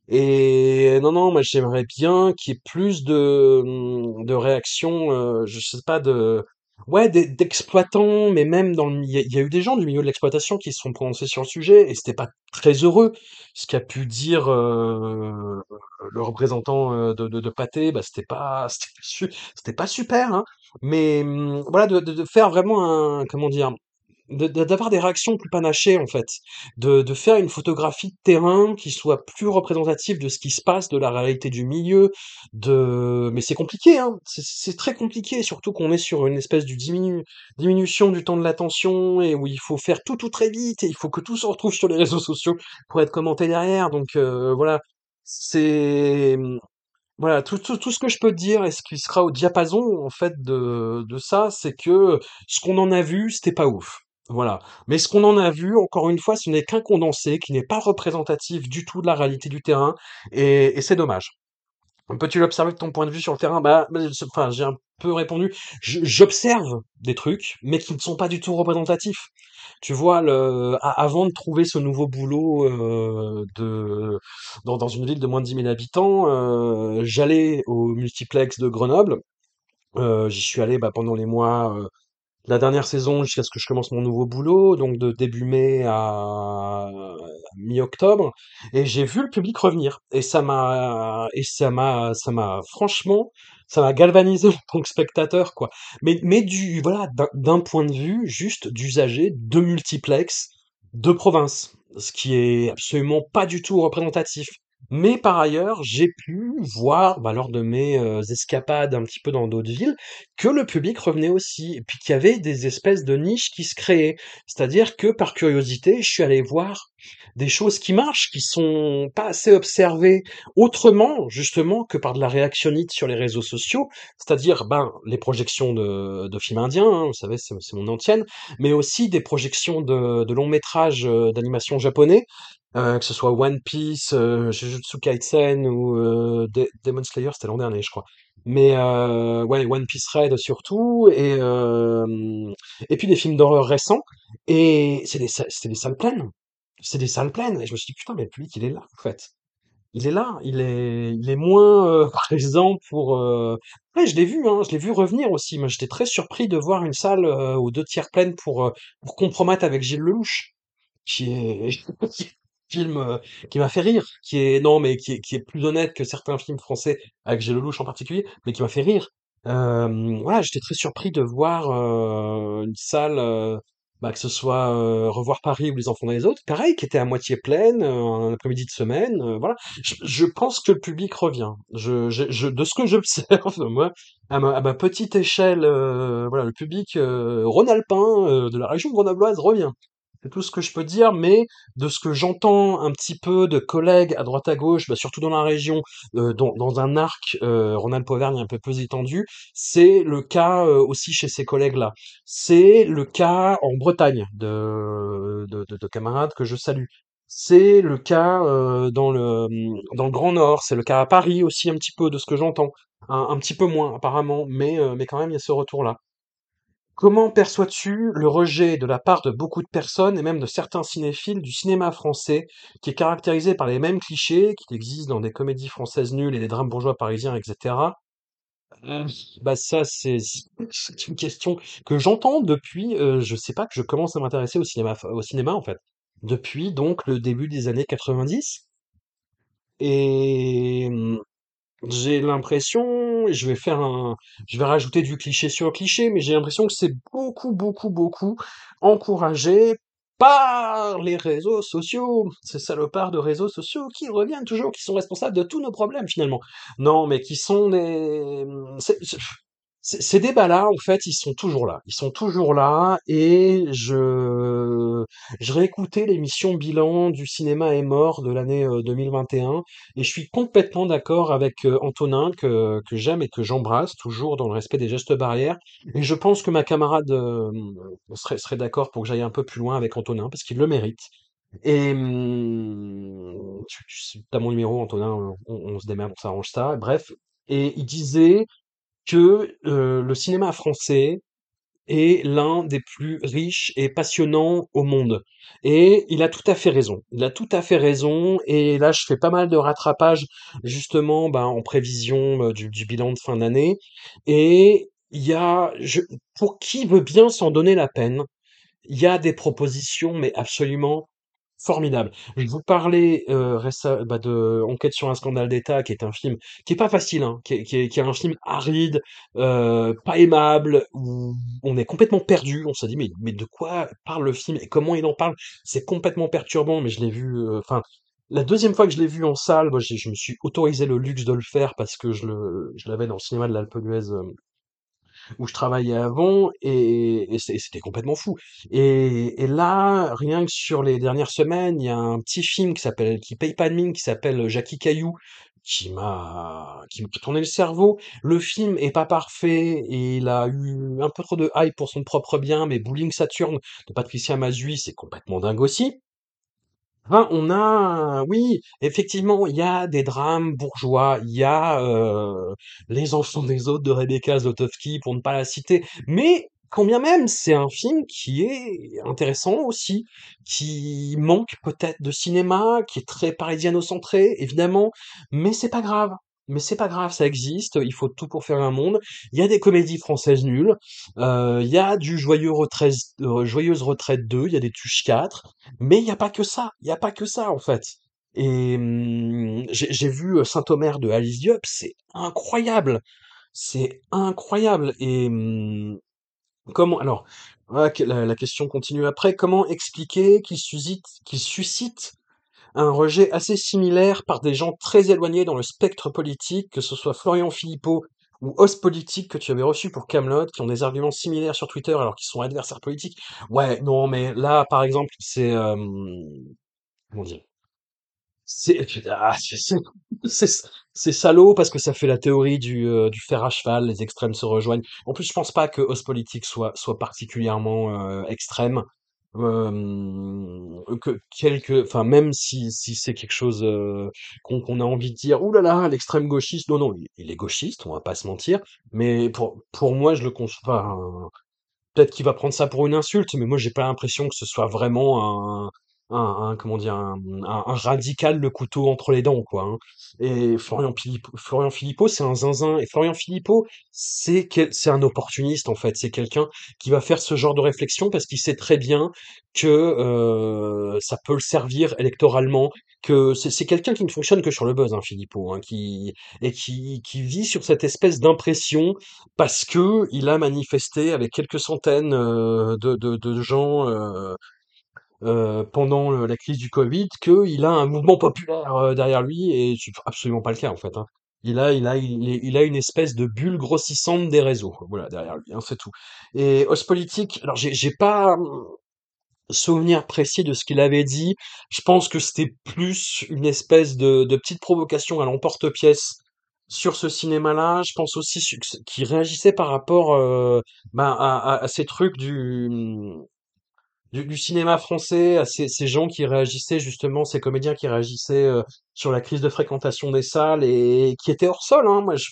Et non, non, moi j'aimerais bien qu'il y ait plus de, mmh, de réactions, euh, je sais pas, de, ouais, d'e- d'exploitants, mais même dans le, il y, a eu des gens du milieu de l'exploitation qui se sont prononcés sur le sujet et c'était pas très heureux. Ce qu'a pu dire euh, le représentant euh, de, de, de Pathé, bah c'était pas, c'était pas, super, hein. Mais mmh, voilà, de, de, de faire vraiment un, comment dire, d'avoir des réactions plus panachées en fait, de, de faire une photographie de terrain qui soit plus représentative de ce qui se passe, de la réalité du milieu, de mais c'est compliqué hein, c'est très compliqué, surtout qu'on est sur une espèce de diminu- diminution du temps de l'attention et où il faut faire tout tout très vite et il faut que tout se retrouve sur les réseaux sociaux pour être commenté derrière, donc euh, voilà, c'est voilà, tout, tout, tout ce que je peux te dire et ce qui sera au diapason en fait de, de ça, c'est que ce qu'on en a vu, c'était pas ouf. Voilà. Mais ce qu'on en a vu, encore une fois, ce n'est qu'un condensé qui n'est pas représentatif du tout de la réalité du terrain et, et c'est dommage. Peux-tu l'observer de ton point de vue sur le terrain? Bah, enfin, j'ai un peu répondu. J'observe des trucs, mais qui ne sont pas du tout représentatifs. Tu vois, le, avant de trouver ce nouveau boulot euh, de, dans, dans une ville de moins de dix mille habitants, euh, j'allais au multiplex de Grenoble. Euh, j'y suis allé bah, pendant les mois euh, la dernière saison jusqu'à ce que je commence mon nouveau boulot, donc de début mai à mi-octobre, et j'ai vu le public revenir. Et ça m'a, et ça m'a, ça m'a, franchement, ça m'a galvanisé en tant que spectateur, quoi. Mais, du, voilà, d'un d'un point de vue juste d'usager de multiplex de province, ce qui est absolument pas du tout représentatif. Mais par ailleurs, j'ai pu voir, bah, lors de mes escapades un petit peu dans d'autres villes, que le public revenait aussi, et puis qu'il y avait des espèces de niches qui se créaient. C'est-à-dire que par curiosité, je suis allé voir des choses qui marchent, qui sont pas assez observées autrement, justement, que par de la réactionnite sur les réseaux sociaux, c'est-à-dire ben les projections de, films indiens, hein, vous savez, c'est mon antienne, mais aussi des projections de, de longs métrages d'animation japonais. Euh, que ce soit One Piece, euh, Jujutsu Kaisen ou euh, De- Demon Slayer, c'était l'an dernier, je crois. Mais euh, ouais, One Piece Red surtout, et, euh, et puis des films d'horreur récents, et c'est des, c'est des salles pleines. C'est des salles pleines. Et je me suis dit, putain, mais le public, il est là, en fait. Il est là, il est, il est moins euh, présent pour... Euh... Ouais, je l'ai vu, hein, je l'ai vu revenir aussi. Moi, j'étais très surpris de voir une salle euh, aux deux tiers pleine pour, euh, pour Compromettre avec Gilles Lelouch, qui est, film euh, qui m'a fait rire, qui est, non, mais qui est, qui est plus honnête que certains films français, avec Gilles Lelouch en particulier, mais qui m'a fait rire. Euh, voilà, j'étais très surpris de voir euh, une salle, euh, bah, que ce soit euh, Revoir Paris ou Les Enfants des Autres, pareil, qui était à moitié pleine, euh, un après-midi de semaine, euh, voilà. Je, je pense que le public revient. Je, je, je- de ce que j'observe, moi, à ma, à ma petite échelle, euh, voilà, le public euh, rhône-alpin euh, de la région grenobloise revient. C'est tout ce que je peux dire, mais de ce que j'entends un petit peu de collègues à droite à gauche, bah, surtout dans la région, euh, dans, un arc euh, Rhône-Alpes-Auvergne un peu plus étendu, c'est le cas euh, aussi chez ces collègues-là. C'est le cas en Bretagne de, de, de- de camarades que je salue. C'est le cas euh, dans le, dans le Grand Nord, c'est le cas à Paris aussi un petit peu de ce que j'entends. Un, petit peu moins apparemment, mais, mais quand même il y a ce retour-là. Comment perçois-tu le rejet de la part de beaucoup de personnes et même de certains cinéphiles du cinéma français, qui est caractérisé par les mêmes clichés qu'il existe dans des comédies françaises nulles et des drames bourgeois parisiens, etc. Euh, bah ça, c'est c'est une question que j'entends depuis, euh, je sais pas, que je commence à m'intéresser au cinéma, au cinéma en fait, depuis donc le début des années 90. Et j'ai l'impression, je vais faire un, je vais rajouter du cliché sur cliché, mais j'ai l'impression que c'est beaucoup, beaucoup, beaucoup encouragé par les réseaux sociaux, ces salopards de réseaux sociaux qui reviennent toujours, qui sont responsables de tous nos problèmes finalement. Non, mais qui sont des, Ces débats-là, en fait, ils sont toujours là. Ils sont toujours là et je je réécoutais l'émission bilan du cinéma est mort de l'année euh, 2021 et un et je suis complètement d'accord avec euh, Antonin que que j'aime et que j'embrasse toujours dans le respect des gestes barrières et je pense que ma camarade euh, serait serait d'accord pour que j'aille un peu plus loin avec Antonin parce qu'il le mérite. Et hum, tu, tu as mon numéro, Antonin, on, on se démerde, on s'arrange ça. Bref, et il disait que euh, le cinéma français est l'un des plus riches et passionnants au monde. Et il a tout à fait raison. Il a tout à fait raison. Et là, je fais pas mal de rattrapage justement ben, en prévision euh, du, bilan de fin d'année. Et il y a, pour qui veut bien s'en donner la peine, il y a des propositions, mais absolument Formidable. Je vous parlais euh, bah, de Enquête sur un scandale d'État, qui est un film qui est pas facile, hein, qui est, un film aride, euh, pas aimable, où on est complètement perdu. On se dit mais de quoi parle le film et comment il en parle? C'est complètement perturbant. Mais je l'ai vu. euh, la deuxième fois que je l'ai vu en salle, je me suis autorisé le luxe de le faire parce que je l'avais dans le cinéma de l'Alpe d'Huez euh, où je travaillais avant et, c'était complètement fou. Et, là, rien que sur les dernières semaines, il y a un petit film qui s'appelle, qui paye pas de mine, qui s'appelle Jackie Caillou, qui m'a, qui m'a tourné le cerveau. Le film est pas parfait et il a eu un peu trop de hype pour son propre bien, mais Bowling Saturn de Patricia Mazui, c'est complètement dingue aussi. On a, oui, effectivement, il y a des drames bourgeois, il y a euh, Les enfants des autres de Rebecca Zlotowski, pour ne pas la citer, mais quand bien même, c'est un film qui est intéressant aussi, qui manque peut-être de cinéma, qui est très parisiano-centré, évidemment, mais c'est pas grave. Mais c'est pas grave, ça existe, il faut tout pour faire un monde. Il y a des comédies françaises nulles, euh, il y a du Joyeux retraite, euh, Joyeuse retraite 2, il y a des Tuches 4, mais il y a pas que ça, il y a pas que ça en fait. Et hum, j'ai vu euh, Saint-Omer de Alice Diop, c'est incroyable, c'est incroyable. Et hum, comment alors la, la question continue après. Comment expliquer qu'il suscite, qu'il suscite un rejet assez similaire par des gens très éloignés dans le spectre politique, que ce soit Florian Philippot ou Os Politique que tu avais reçu pour Camelot, qui ont des arguments similaires sur Twitter alors qu'ils sont adversaires politiques. Ouais, non, mais là, par exemple, c'est euh, comment dire c'est ah, c'est salaud parce que ça fait la théorie du, euh, du fer à cheval, les extrêmes se rejoignent. En plus, je pense pas que Ostpolitik soit, soit particulièrement euh, extrême. Euh, que quelque, enfin même si, si c'est quelque chose qu'on a envie de dire, ouh là là, l'extrême gauchiste, non non, il, est gauchiste, on va pas se mentir, mais pour pour moi je le conçois, enfin, peut-être qu'il va prendre ça pour une insulte, mais moi j'ai pas l'impression que ce soit vraiment un, un, un- comment dire, un, un- radical le couteau entre les dents, quoi. hein. Et Florian Philippot, Florian Philippot, c'est un zinzin. Et Florian Philippot, c'est quel- c'est un opportuniste en fait. C'est quelqu'un qui va faire ce genre de réflexion parce qu'il sait très bien que euh, ça peut le servir électoralement. Que c'est c'est quelqu'un qui ne fonctionne que sur le buzz, hein, Philippot, hein, qui et qui qui vit sur cette espèce d'impression parce que il a manifesté avec quelques centaines euh, de, de, de gens euh, euh, pendant la crise du Covid qu'il a un mouvement populaire euh, derrière lui et c'est absolument pas le cas en fait. hein. Il a, il a, il, a une espèce de bulle grossissante des réseaux, voilà, derrière lui, hein, c'est tout. Et Ostpolitik, alors j'ai pas hum, souvenir précis de ce qu'il avait dit. Je pense que c'était plus une espèce de, de petite provocation à l'emporte-pièce sur ce cinéma-là. Je pense aussi qu'il réagissait par rapport euh, ben, à, à- à ces trucs du, du, du cinéma français, à ces, ces gens qui réagissaient justement, ces comédiens qui réagissaient euh, sur la crise de fréquentation des salles et qui étaient hors sol. Hein. Moi, je,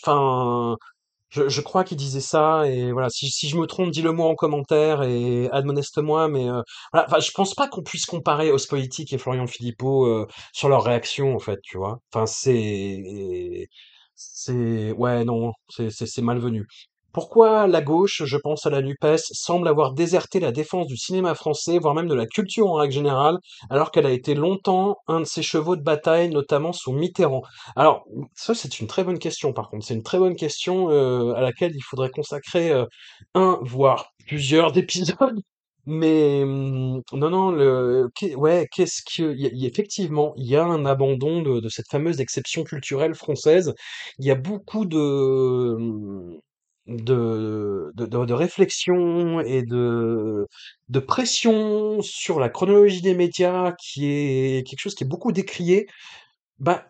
je, je crois qu'il disait ça et voilà. Si, si je me trompe, dis-le moi en commentaire et admoneste-moi. Mais euh, voilà. Enfin, je pense pas qu'on puisse comparer Ospolitique et Florian Philippot euh, sur leur réaction en fait. Tu vois. Enfin, c'est c'est ouais non, c'est c'est malvenu. Pourquoi la gauche, je pense à la NUPES, semble avoir déserté la défense du cinéma français, voire même de la culture en règle générale, alors qu'elle a été longtemps un de ses chevaux de bataille, notamment sous Mitterrand? Alors, ça c'est une très bonne question par contre, c'est une très bonne question euh, à laquelle il faudrait consacrer euh, un, voire plusieurs épisodes. Mais hum, non, non, le, ouais, qu'est-ce que, effectivement, il y a un abandon de, cette fameuse exception culturelle française. Il y a beaucoup de, hum, de, de, de, réflexion et de, de pression sur la chronologie des médias qui est quelque chose qui est beaucoup décrié, bah,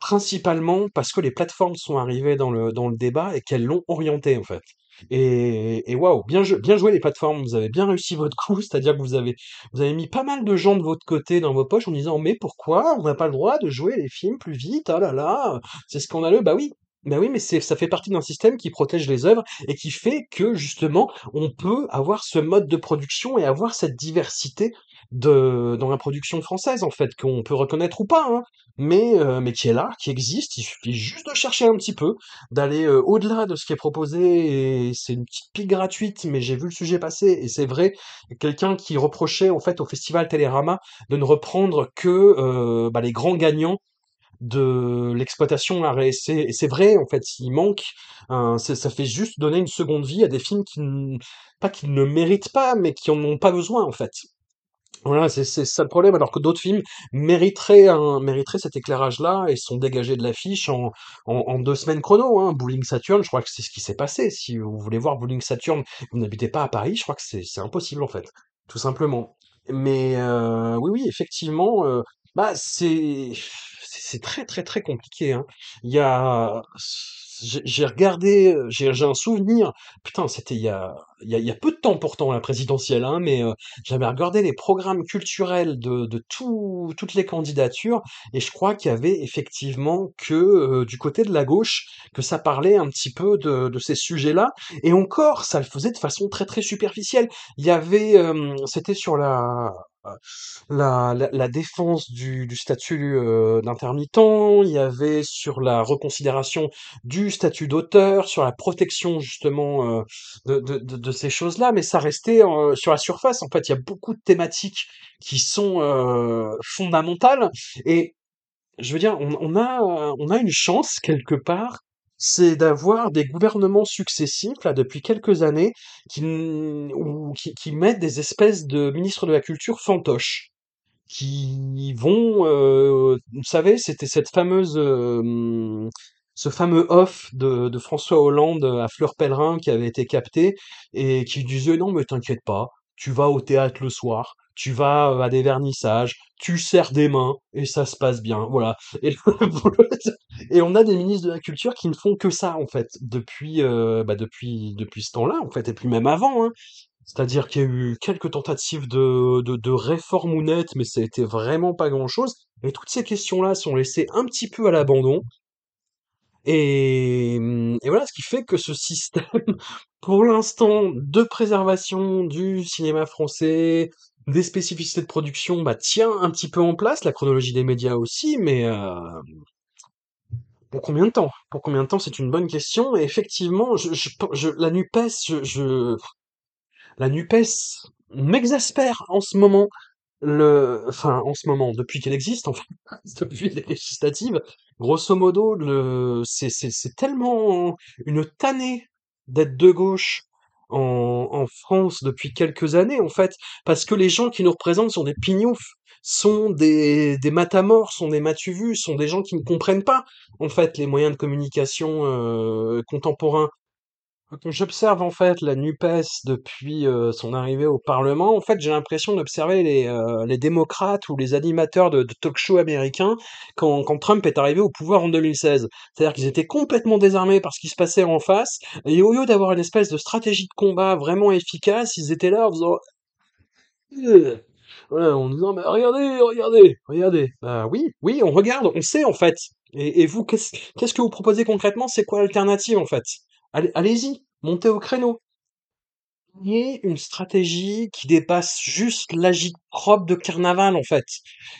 principalement parce que les plateformes sont arrivées dans le, dans le débat et qu'elles l'ont orienté, en fait. Et, et waouh, bien, jou- bien joué les plateformes, vous avez bien réussi votre coup, c'est-à-dire que vous avez, vous avez mis pas mal de gens de votre côté dans vos poches en disant mais pourquoi on n'a pas le droit de jouer les films plus vite, ah là là, c'est scandaleux, bah oui. Bah oui, mais c'est, ça fait partie d'un système qui protège les œuvres et qui fait que justement on peut avoir ce mode de production et avoir cette diversité de dans la production française en fait qu'on peut reconnaître ou pas, hein, mais euh, mais qui est là, qui existe. Il suffit juste de chercher un petit peu d'aller euh, au-delà de ce qui est proposé et c'est une petite pique gratuite mais j'ai vu le sujet passer et c'est vrai quelqu'un qui reprochait en fait au festival Télérama de ne reprendre que euh, bah, les grands gagnants de l'exploitation RSC et c'est vrai en fait il manque c'est- ça fait juste donner une seconde vie à des films qui pas qu'ils ne méritent pas mais qui en ont pas besoin en fait voilà, c'est ça le problème, alors que d'autres films mériteraient un, mériteraient cet éclairage-là et sont dégagés de l'affiche en, en, en deux semaines chrono. Hein. Bowling Saturn, je crois que c'est ce qui s'est passé. Si vous voulez voir Bowling Saturn, vous n'habitez pas à Paris, je crois que c'est c'est impossible en fait, tout simplement. Mais euh, oui, oui, effectivement, euh, bah c'est c'est très très très compliqué. Hein. Il y a j'ai regardé, euh, j'ai un souvenir. Putain, c'était il y a peu de temps pourtant la présidentielle, hein, mais euh, j'avais regardé les programmes culturels de, de tout- toutes les candidatures et je crois qu'il y avait effectivement que euh, du côté de la gauche que ça parlait un petit peu de, ces sujets-là et encore ça le faisait de façon très très superficielle. Il y avait c'était sur la la, la, la défense du, du statut euh, d'intermittent, il y avait sur la reconsidération du statut d'auteur, sur la protection justement euh, de, de, de, ces choses-là, mais ça restait euh, sur la surface. En fait, il y a beaucoup de thématiques qui sont euh, fondamentales et je veux dire, on, on a on a une chance quelque part, c'est d'avoir des gouvernements successifs là depuis quelques années qui ou qui, mettent des espèces de ministres de la culture fantoches qui vont, euh, vous savez, c'était cette fameuse, euh, ce fameux off de, de François Hollande à Fleur Pellerin qui avait été capté et qui disait non mais t'inquiète pas, tu vas au théâtre le soir, tu vas euh, à des vernissages, tu serres des mains et ça se passe bien, voilà. Et, on a des ministres de la culture qui ne font que ça en fait depuis, euh, bah, depuis, depuis ce temps-là en fait et puis même avant, hein. C'est-à-dire qu'il y a eu quelques tentatives de, de, de réforme ou net, mais ça a été vraiment pas grand-chose. Et toutes ces questions-là sont laissées un petit peu à l'abandon. Et, hum, et voilà, ce qui fait que ce système, pour l'instant, de préservation du cinéma français, des spécificités de production, bah, tient un petit peu en place, la chronologie des médias aussi, mais euh, pour combien de temps? Pour combien de temps, c'est une bonne question. Et effectivement, la NUPES, je, la NUPES m'exaspère en ce moment. Le, enfin, en ce moment, depuis qu'elle existe, depuis les législatives, grosso modo, le, c'est, c'est, tellement une tannée d'être de gauche en, en France depuis quelques années, en fait, parce que les gens qui nous représentent sont des pignoufs, sont des, des matamores, sont des matuvus, sont des gens qui ne comprennent pas, en fait, les moyens de communication euh, contemporains. Quand j'observe en fait la NUPES depuis euh, son arrivée au Parlement, en fait j'ai l'impression d'observer les, euh, les démocrates ou les animateurs de, de talk-show américains quand, quand Trump est arrivé au pouvoir en 2016. C'est-à-dire qu'ils étaient complètement désarmés par ce qui se passait en face, et au lieu d'avoir une espèce de stratégie de combat vraiment efficace, ils étaient là en faisant... Euh, voilà, en disant, bah, regardez, regardez, regardez. Bah oui, oui, on regarde, on sait en fait. Et, vous, qu'est-ce que vous proposez concrètement? C'est quoi l'alternative en fait? Allez- Allez-y, montez au créneau. Ayez une stratégie qui dépasse juste l'agit-prop de carnaval en fait.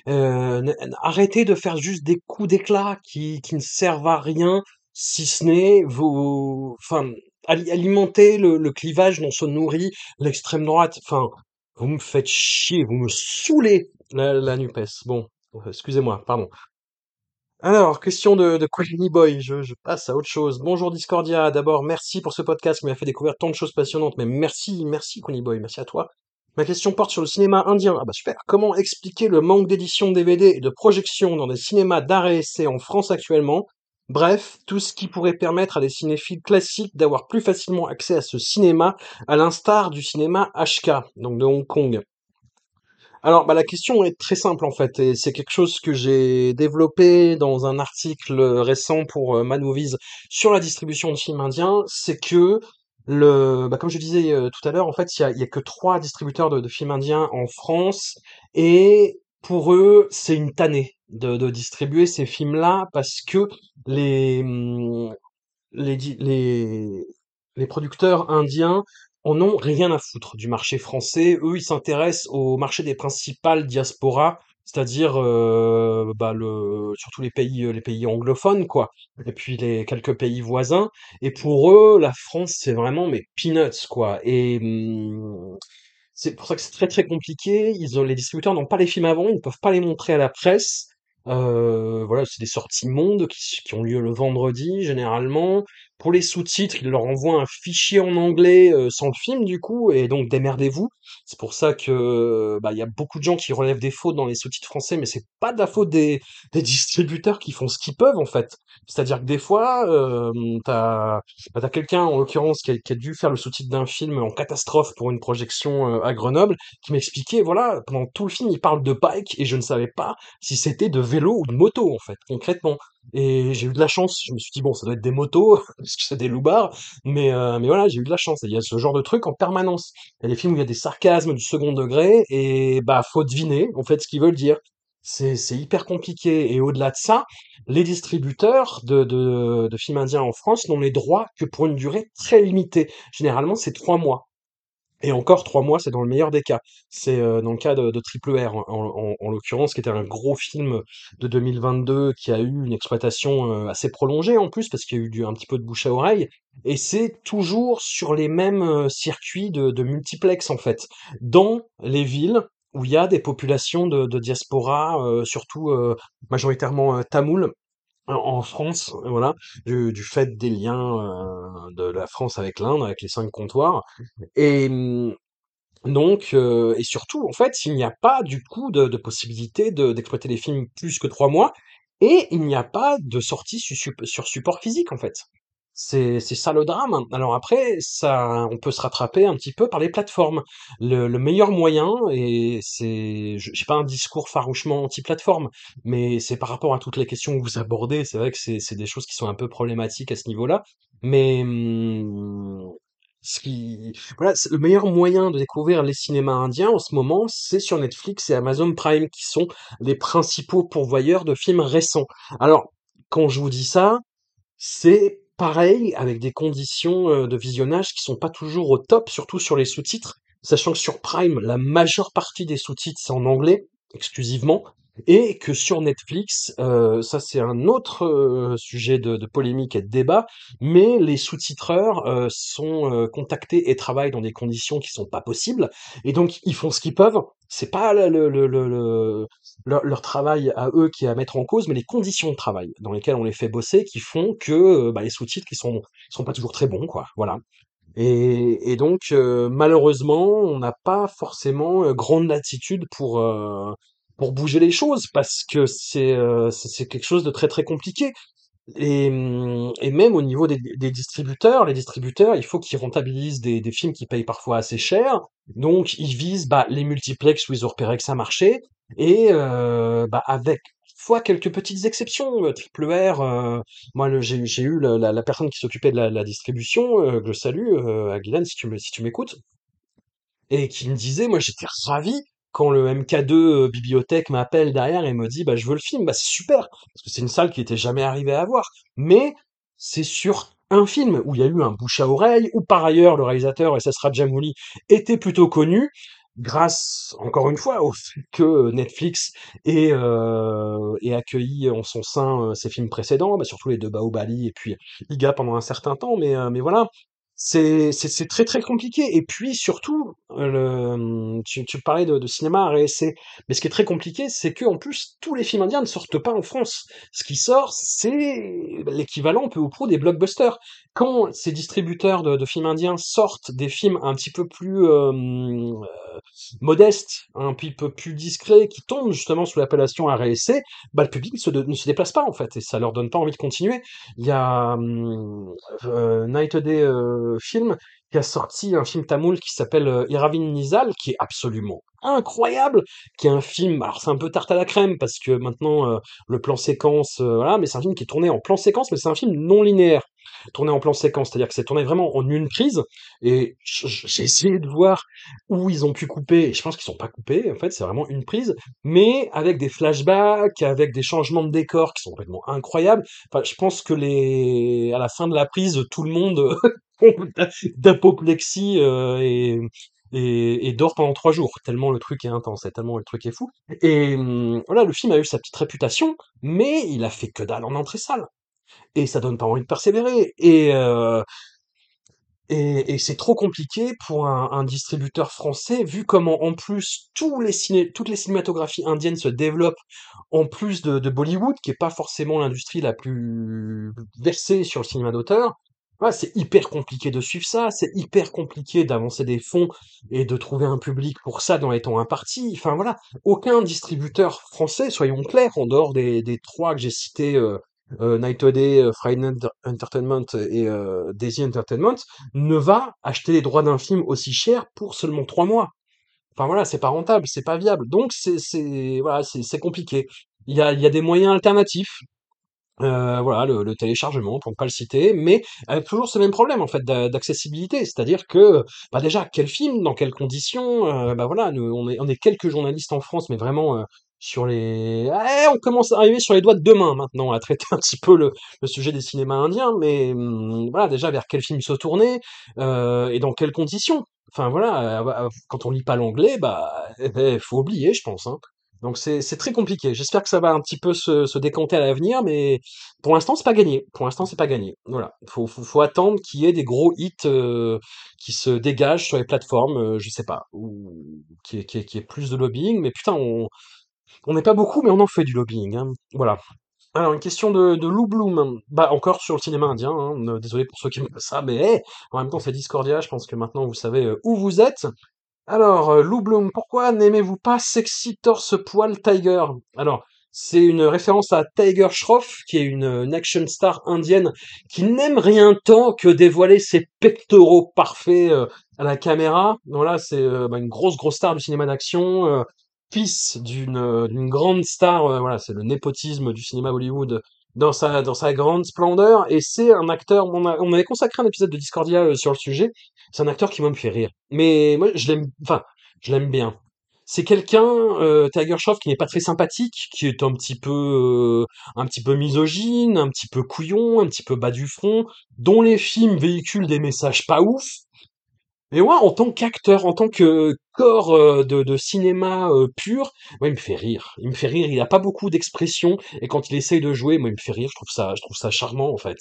Euh, arrêtez de faire juste des coups d'éclat qui, qui ne servent à rien, si ce n'est vos, enfin, ali- alimenter le, le clivage dont se nourrit l'extrême droite. Enfin, vous me faites chier, vous me saoulez la, la NUPES. Bon, euh, excusez-moi, pardon. Alors, question de, de Boy, je, je passe à autre chose. Bonjour Discordia, d'abord merci pour ce podcast qui m'a fait découvrir tant de choses passionnantes, mais merci, merci Queenie Boy, merci à toi. Ma question porte sur le cinéma indien. Ah bah super. Comment expliquer le manque d'édition DVD et de projection dans des cinémas d'art et essai en France actuellement? Bref, tout ce qui pourrait permettre à des cinéphiles classiques d'avoir plus facilement accès à ce cinéma, à l'instar du cinéma HK, donc de Hong Kong. Alors, bah, la question est très simple en fait, et c'est quelque chose que j'ai développé dans un article récent pour euh, sur la distribution de films indiens. C'est que le, bah, comme je disais euh, tout à l'heure, en fait, il y a, que trois distributeurs de, films indiens en France, et pour eux, c'est une tannée de, de distribuer ces films-là parce que les, hum, les, les, les producteurs indiens en ont rien à foutre du marché français. Eux, ils s'intéressent au marché des principales diasporas, c'est-à-dire euh, bah, le, surtout les pays, les pays anglophones, quoi. Et puis les quelques pays voisins. Et pour eux, la France, c'est vraiment mais peanuts, quoi. Et hum, c'est pour ça que c'est très très compliqué. Ils ont, les distributeurs n'ont pas les films avant, ils ne peuvent pas les montrer à la presse. Euh, voilà, c'est des sorties monde qui, qui ont lieu le vendredi généralement. Pour les sous-titres, ils leur envoient un fichier en anglais euh, sans le film du coup, et donc démerdez-vous. C'est pour ça que bah il y a beaucoup de gens qui relèvent des fautes dans les sous-titres français, mais c'est pas de la faute des, distributeurs qui font ce qu'ils peuvent en fait. C'est-à-dire que des fois, euh, t'as bah, quelqu'un en l'occurrence qui a, qui a dû faire le sous-titre d'un film en catastrophe pour une projection euh, à Grenoble, qui m'expliquait voilà pendant tout le film il parle de bike et je ne savais pas si c'était de vélo ou de moto en fait concrètement. Et j'ai eu de la chance, je me suis dit bon ça doit être des motos parce que c'est des loupards, mais euh, mais voilà j'ai eu de la chance. Il y a ce genre de truc en permanence. Il y a des films où il y a des sarcasmes du second degré et bah faut deviner en fait ce qu'ils veulent dire. C'est c'est hyper compliqué et au-delà de ça, les distributeurs de, de films indiens en France n'ont les droits que pour une durée très limitée. Généralement, c'est trois mois. Et encore trois mois, c'est dans le meilleur des cas. C'est euh, dans le cas de, Triple R, en, en- en l'occurrence, qui était un gros film de 2022 qui a eu une exploitation euh, assez prolongée en plus, parce qu'il y a eu un petit peu de bouche à oreille. Et c'est toujours sur les mêmes euh, circuits de, de multiplex, en fait, dans les villes où il y a des populations de, diaspora, surtout majoritairement euh, tamoules, en en France, voilà, du, du fait des liens euh, de la France avec l'Inde, avec les cinq comptoirs. Et hum, donc, euh, et surtout, en fait, il n'y a pas du coup de, de possibilité de- d'exploiter les films plus que trois mois, et il n'y a pas de sortie su- sur support physique, en fait. C'est ça le drame. Alors après, ça, on peut se rattraper un petit peu par les plateformes. Le, le meilleur moyen, et c'est, j'ai pas un discours farouchement anti-plateforme, mais c'est par rapport à toutes les questions que vous abordez. C'est vrai que c'est des choses qui sont un peu problématiques à ce niveau-là, mais hum, ce qui, voilà, le meilleur moyen de découvrir les cinémas indiens en ce moment, c'est sur Netflix et Amazon Prime, qui sont les principaux pourvoyeurs de films récents. Alors, quand je vous dis ça, c'est pareil avec des conditions de visionnage qui sont pas toujours au top, surtout sur les sous-titres, sachant que sur Prime, la majeure partie des sous-titres c'est en anglais exclusivement, et que sur Netflix, euh, ça c'est un autre euh, sujet de, de polémique et de débat, mais les sous-titreurs euh, sont euh, contactés et travaillent dans des conditions qui sont pas possibles, et donc ils font ce qu'ils peuvent. C'est pas le, le, le, le- le- leur, leur travail à eux qui est à mettre en cause, mais les conditions de travail dans lesquelles on les fait bosser qui font que euh, bah, les sous-titres qui sont sont pas toujours très bons, quoi. Voilà. Et, et donc euh, malheureusement, on n'a pas forcément grande latitude pour pour bouger les choses parce que c'est euh, c'est quelque chose de très très compliqué. Et, hum, et même au niveau des, des distributeurs, les distributeurs, il faut qu'ils rentabilisent des, des films qui payent parfois assez cher. Donc, ils visent bah, les multiplex où ils ont repéré que ça marchait. Et euh, bah, avec fois quelques petites exceptions, euh, Triple R, euh, moi j'ai eu la, la- la personne qui s'occupait de la, la distribution, euh, que je salue, euh, si tu me, si tu m'écoutes, et qui me disait, moi j'étais ravi quand le MK2 euh, bibliothèque m'appelle derrière et me dit bah je veux le film, bah c'est super. Parce que c'est une salle qui était jamais arrivée à avoir, mais c'est sur un film où il y a eu un bouche à oreille, où par ailleurs le réalisateur S.S. Rajamouli était plutôt connu grâce encore une fois au fait que Netflix ait, euh, accueilli en son sein euh, ses films précédents, bah, surtout les deux Baobali et puis Iga pendant un certain temps, mais euh, mais voilà c'est très très compliqué. Et puis surtout, euh, le, tu, tu parlais de, cinéma à réessayer, mais ce qui est très compliqué, c'est que en plus tous les films indiens ne sortent pas en France. Ce qui sort, c'est l'équivalent peu ou prou des blockbusters. Quand ces distributeurs de, films indiens sortent des films un petit peu plus euh, euh, modestes, un petit peu plus discrets, qui tombent justement sous l'appellation réessayer, bah le public ne se, déplace pas en fait, et ça leur donne pas envie de continuer. Il y a hum, euh, Night Day euh, Film qui a sorti un film tamoul qui s'appelle euh, Iravan Nizal, qui est absolument incroyable, qui est un film, alors c'est un peu tarte à la crème parce que maintenant euh, le plan séquence, euh, voilà, mais c'est un film qui est tourné en plan séquence, mais c'est un film non linéaire, tourné en plan séquence, c'est-à-dire que c'est tourné vraiment en une prise. Et j'ai essayé de voir où ils ont pu couper, et je pense qu'ils sont pas coupés, en fait, c'est vraiment une prise, mais avec des flashbacks, avec des changements de décor qui sont complètement incroyables. Enfin, je pense que les, à la fin de la prise, tout le monde d'apoplexie euh, et, dort pendant trois jours, tellement le truc est intense, et tellement le truc est fou. Et hum, voilà, le film a eu sa petite réputation, mais il a fait que dalle en entrée salle. Et ça donne pas envie de persévérer. Et, euh, et, c'est trop compliqué pour un, distributeur français, vu comment en plus les toutes les cinématographies indiennes se développent, en plus de, de Bollywood, qui est pas forcément l'industrie la plus versée sur le cinéma d'auteur. Ouais, c'est hyper compliqué de suivre ça, c'est hyper compliqué d'avancer des fonds et de trouver un public pour ça dans les temps impartis. Enfin voilà, aucun distributeur français, soyons clairs, en dehors des, des trois que j'ai cités, euh, euh, Night or Day, euh, Friday Entertainment et euh, Daisy Entertainment, ne va acheter les droits d'un film aussi cher pour seulement trois mois. Enfin voilà, c'est pas rentable, c'est pas viable. Donc c'est voilà, compliqué. Il y a il y a des moyens alternatifs. Euh, voilà, le, téléchargement, pour ne pas le citer, mais toujours ce même problème en fait d'a- d'accessibilité, c'est-à-dire que bah déjà quel film, dans quelles conditions, euh, bah voilà, on est quelques journalistes en France, mais vraiment euh, sur les, Eh, on commence à arriver sur les doigts de deux mains maintenant à traiter un petit peu le, sujet des cinémas indiens, mais hum, voilà déjà vers quel film se tourner euh, et dans quelles conditions? Enfin voilà, quand on lit pas l'anglais, bah eh ben, faut oublier, je pense. Hein. Donc c'est très compliqué. J'espère que ça va un petit peu se, décanter à l'avenir, mais pour l'instant c'est pas gagné. Pour l'instant c'est pas gagné. Voilà, faut attendre qu'il y ait des gros hits euh, qui se dégagent sur les plateformes, euh, je sais pas, ou qui qui qui est plus de lobbying. Mais putain, on n'est pas beaucoup, mais on en fait du lobbying. Hein. Voilà. Alors une question de Lou Bloom. Bah encore sur le cinéma indien. Hein. Désolé pour ceux qui aiment ça, mais hey, en même temps c'est Discordia. Je pense que maintenant vous savez euh, où vous êtes. Alors, euh, Lou Bloom, pourquoi n'aimez-vous pas Sexy Torse Poil Tiger? Alors, c'est une référence à Tiger Shroff, qui est une, action star indienne qui n'aime rien tant que dévoiler ses pectoraux parfaits euh, à la caméra. Donc là, c'est euh, bah, une grosse grosse star du cinéma d'action, fils d'une grande star. voilà, c'est le népotisme du cinéma Hollywood dans sa dans sa grande splendeur. Et c'est un acteur. On, a- on avait consacré un épisode de Discordia euh, sur le sujet. C'est un acteur qui moi me fait rire. Mais moi, je l'aime, enfin, je l'aime bien. C'est quelqu'un, euh, Tiger Shroff, qui n'est pas très sympathique, qui est un petit peu, euh, un petit peu misogyne, un petit peu couillon, un petit peu bas du front, dont les films véhiculent des messages pas ouf. Mais moi, en tant qu'acteur, en tant que corps euh, de, cinéma euh, pur, moi, il me fait rire. Il me fait rire. Il a pas beaucoup d'expression et quand il essaye de jouer, moi, il me fait rire. Je trouve ça, je trouve ça charmant en fait.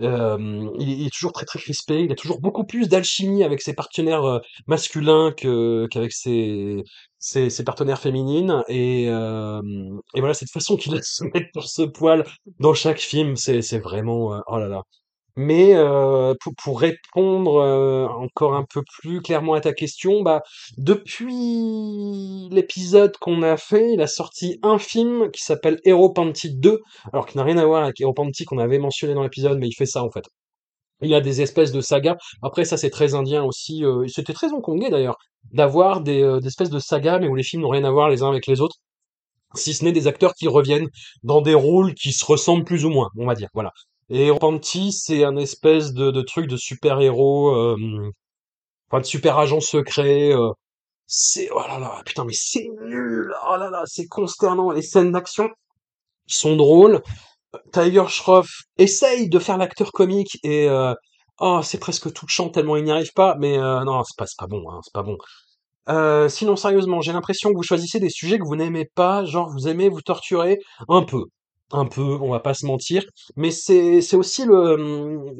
Euh, il, est toujours très très crispé. Il a toujours beaucoup plus d'alchimie avec ses partenaires euh, masculins que qu'avec ses, ses ses partenaires féminines. Et euh, et voilà cette façon qu'il a de se mettre pour ce poil dans chaque film, c'est c'est vraiment euh, oh là là. Mais euh, pour, répondre encore un peu plus clairement à ta question, bah depuis l'épisode qu'on a fait, il a sorti un film qui s'appelle Hero Panty 2, alors qui n'a rien à voir avec Hero Panty qu'on avait mentionné dans l'épisode, mais il fait ça en fait. Il a des espèces de sagas. Après ça c'est très indien aussi. C'était très hongkongais d'ailleurs d'avoir des, des espèces de sagas, mais où les films n'ont rien à voir les uns avec les autres si ce n'est des acteurs qui reviennent dans des rôles qui se ressemblent plus ou moins, on va dire, voilà. Et Panty, c'est un espèce de, truc de super-héros, euh, enfin de super-agent secret. euh, c'est, oh là là, putain, mais c'est nul, oh là là, c'est consternant. Les scènes d'action sont drôles. Tiger Shroff essaye de faire l'acteur comique et euh, oh, c'est presque touchant tellement il n'y arrive pas, mais euh, non, c'est pas, pas bon, hein, c'est pas bon. Euh, sinon, sérieusement, j'ai l'impression que vous choisissez des sujets que vous n'aimez pas, genre vous aimez vous torturer un peu. Un peu, on va pas se mentir, mais c'est c'est aussi le,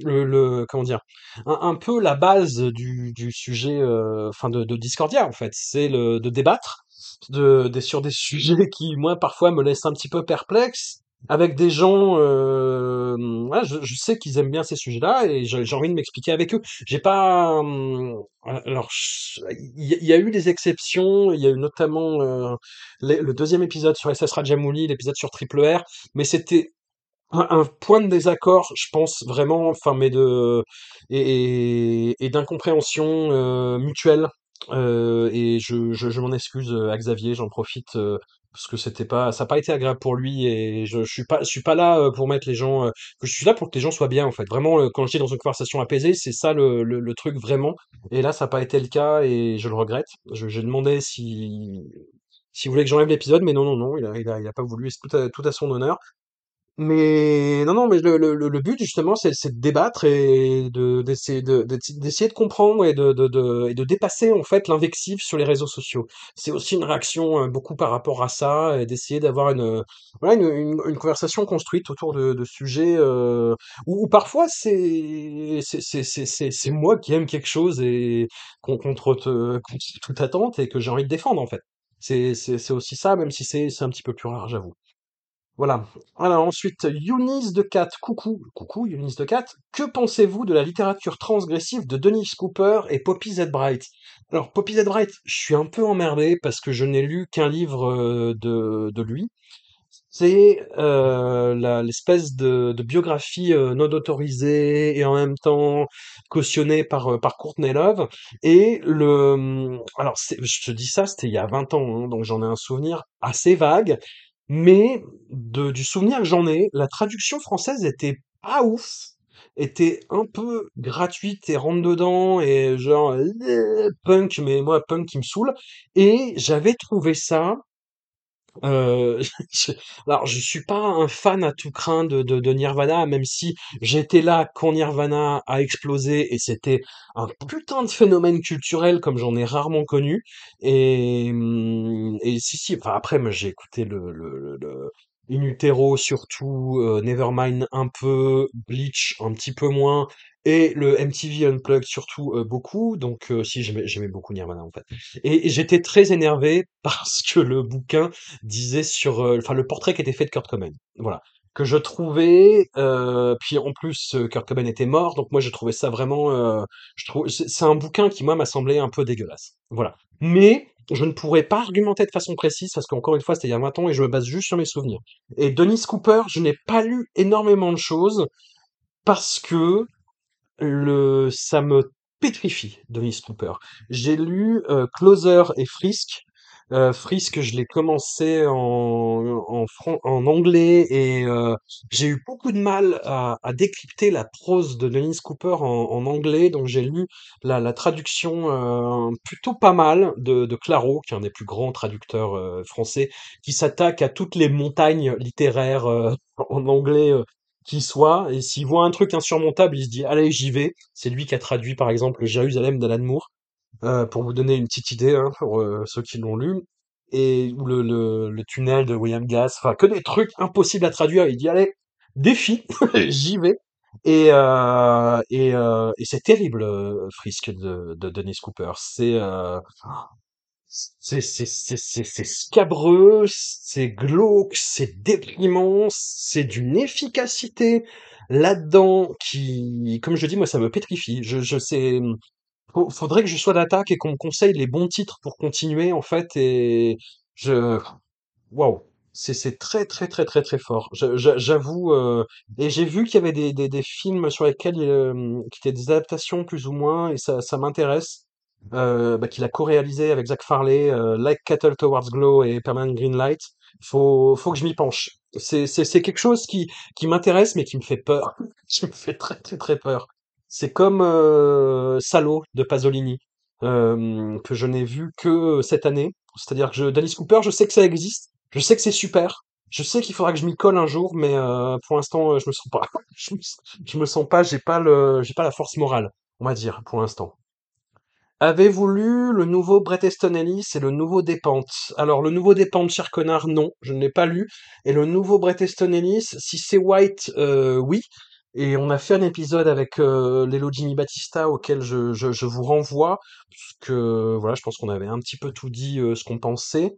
le, le- comment dire, un, peu la base du, du sujet, euh, enfin de, de Discordia en fait, c'est le de débattre de, des- sur des sujets qui moi parfois me laissent un petit peu perplexe. Avec des gens, euh, je, sais qu'ils aiment bien ces sujets-là et j'ai envie de m'expliquer avec eux. J'ai pas, hum, alors je- il y, a eu des exceptions. Il y a eu notamment euh, le, deuxième épisode sur SS Rajamouli, l'épisode sur Triple R mais c'était un, point de désaccord, je pense vraiment, enfin, mais de et, d'incompréhension euh, mutuelle. Euh, et je, m'en excuse euh, à Xavier, j'en profite euh, parce que c'était pas, ça n'a pas été agréable pour lui et je, suis pas, je suis pas là euh, pour mettre les gens, euh, je suis là pour que les gens soient bien en fait. Vraiment, euh, quand je dis dans une conversation apaisée, c'est ça le, le, truc vraiment. Et là, ça n'a pas été le cas et je le regrette. J'ai demandé si s'il voulait que j'enlève l'épisode, mais non, non, non, il a, il a, pas voulu, c'est tout à, tout à son honneur. Mais non, non, mais le, le, le but justement, c'est de débattre et de d'essayer de de- d'essayer de comprendre et de, de, de et de dépasser en fait l'invective sur les réseaux sociaux. C'est aussi une réaction euh, beaucoup par rapport à ça et d'essayer d'avoir une voilà une, une, conversation construite autour de, de sujets euh, où, où parfois c'est c'est c'est c'est moi qui aime quelque chose et contre contre toute attente et que j'ai envie de défendre en fait. C'est c'est c'est aussi ça, même si c'est c'est un petit peu plus rare, j'avoue. Voilà. Ensuite, Eunice de Cat. Coucou, coucou Eunice de Cat. Que pensez-vous de la littérature transgressive de Dennis Cooper et Poppy Z. Bright? Alors Poppy Z. Bright, je suis un peu emmerdé parce que je n'ai lu qu'un livre euh, de, de lui. C'est euh, l'espèce de, biographie euh, non autorisée et en même temps cautionnée par, par Courtney Love. Et le, hum, alors je te dis ça, c'était il y a 20 ans, hein, donc j'en ai un souvenir assez vague. Mais de, du souvenir que j'en ai, la traduction française était pas ouf, était un peu gratuite et rentre dedans et genre euh, punk, mais moi punk qui me saoule. Et j'avais trouvé ça Heu, je alors je suis pas un fan à tout craint de de Nirvana, même si j'étais là quand Nirvana a explosé et c'était un putain de phénomène culturel comme j'en ai rarement connu. Et et si, si, enfin après j'ai écouté le le In Utero surtout, heu, Nevermind un peu, Bleach un petit peu moins et le MTV Unplugged surtout, heu, beaucoup. Donc heu, si j'aimais beaucoup Nirvana en fait. Et j'étais très énervé parce que le bouquin disait sur, euh, enfin le portrait qui était fait de Kurt Cobain, voilà, que je trouvais, euh, puis en plus euh, Kurt Cobain était mort, donc moi je trouvais ça vraiment, euh, je c'est un bouquin qui moi m'a semblé un peu dégueulasse, voilà. Mais je ne pourrais pas argumenter de façon précise parce qu'encore une fois c'était il y a 20 ans et je me base juste sur mes souvenirs. Et Dennis Cooper, je n'ai pas lu énormément de choses parce que le, ça me pétrifie, Dennis Cooper. J'ai lu euh, Closer et Frisk. Euh, Frisk, je l'ai commencé en, fran- en anglais et euh, j'ai eu beaucoup de mal à, à décrypter la prose de Dennis Cooper en, en anglais, donc j'ai lu la, la traduction euh, plutôt pas mal de, de qui est un des plus grands traducteurs français, qui s'attaque à toutes les montagnes littéraires en anglais qui soit, et s'il voit un truc insurmontable, il se dit, allez, j'y vais. C'est lui qui a traduit, par exemple, Jérusalem d'Alan Moore, euh, pour vous donner une petite idée, hein, pour euh, ceux qui l'ont lu, et ou le, le, le tunnel de William Gass, enfin, que des trucs impossibles à traduire. Il dit, allez, défi, j'y vais. Et, euh, et, euh, et c'est terrible, Frisk de, de Dennis Cooper. C'est euh, c'est c'est c'est c'est c'est scabreux, c'est glauque, c'est déprimant, c'est d'une efficacité là-dedans qui, comme je dis, moi, ça me pétrifie. Je, je sais, faut- faudrait que je sois d'attaque et qu'on me conseille les bons titres pour continuer, en fait, et je, waouh, c'est c'est très très très très très fort. J'avoue, euh, et j'ai vu qu'il y avait des, des des films sur lesquels, euh, qui étaient des adaptations plus ou moins, et ça ça m'intéresse euh, bah, qu'il a co-réalisé avec Zach Farley, euh, Like Cattle Towards Glow et Permanent Green Light. Faut, faut que je m'y penche. C'est, c'est, c'est quelque chose qui, qui m'intéresse, mais qui me fait peur. Qui me fait très, très, très peur. C'est comme euh, Salo de Pasolini, euh, que je n'ai vu que cette année. C'est-à-dire que Dennis Cooper, je sais que ça existe, je sais que c'est super, je sais qu'il faudra que je m'y colle un jour, mais euh, pour l'instant, euh, je me sens pas. Je me, sens pas, j'ai pas pas la force morale, on va dire, pour l'instant. Avez-vous lu le nouveau Bret Easton Ellis et le nouveau Despentes? Alors, le nouveau Despentes, cher connard, non, je ne l'ai pas lu. Et le nouveau Bret Easton Ellis, si c'est White, oui. Et on a fait un épisode avec euh, Lelo Jimmy Battista auquel je, je, je vous renvoie, puisque voilà, je pense qu'on avait un petit peu tout dit euh, ce qu'on pensait.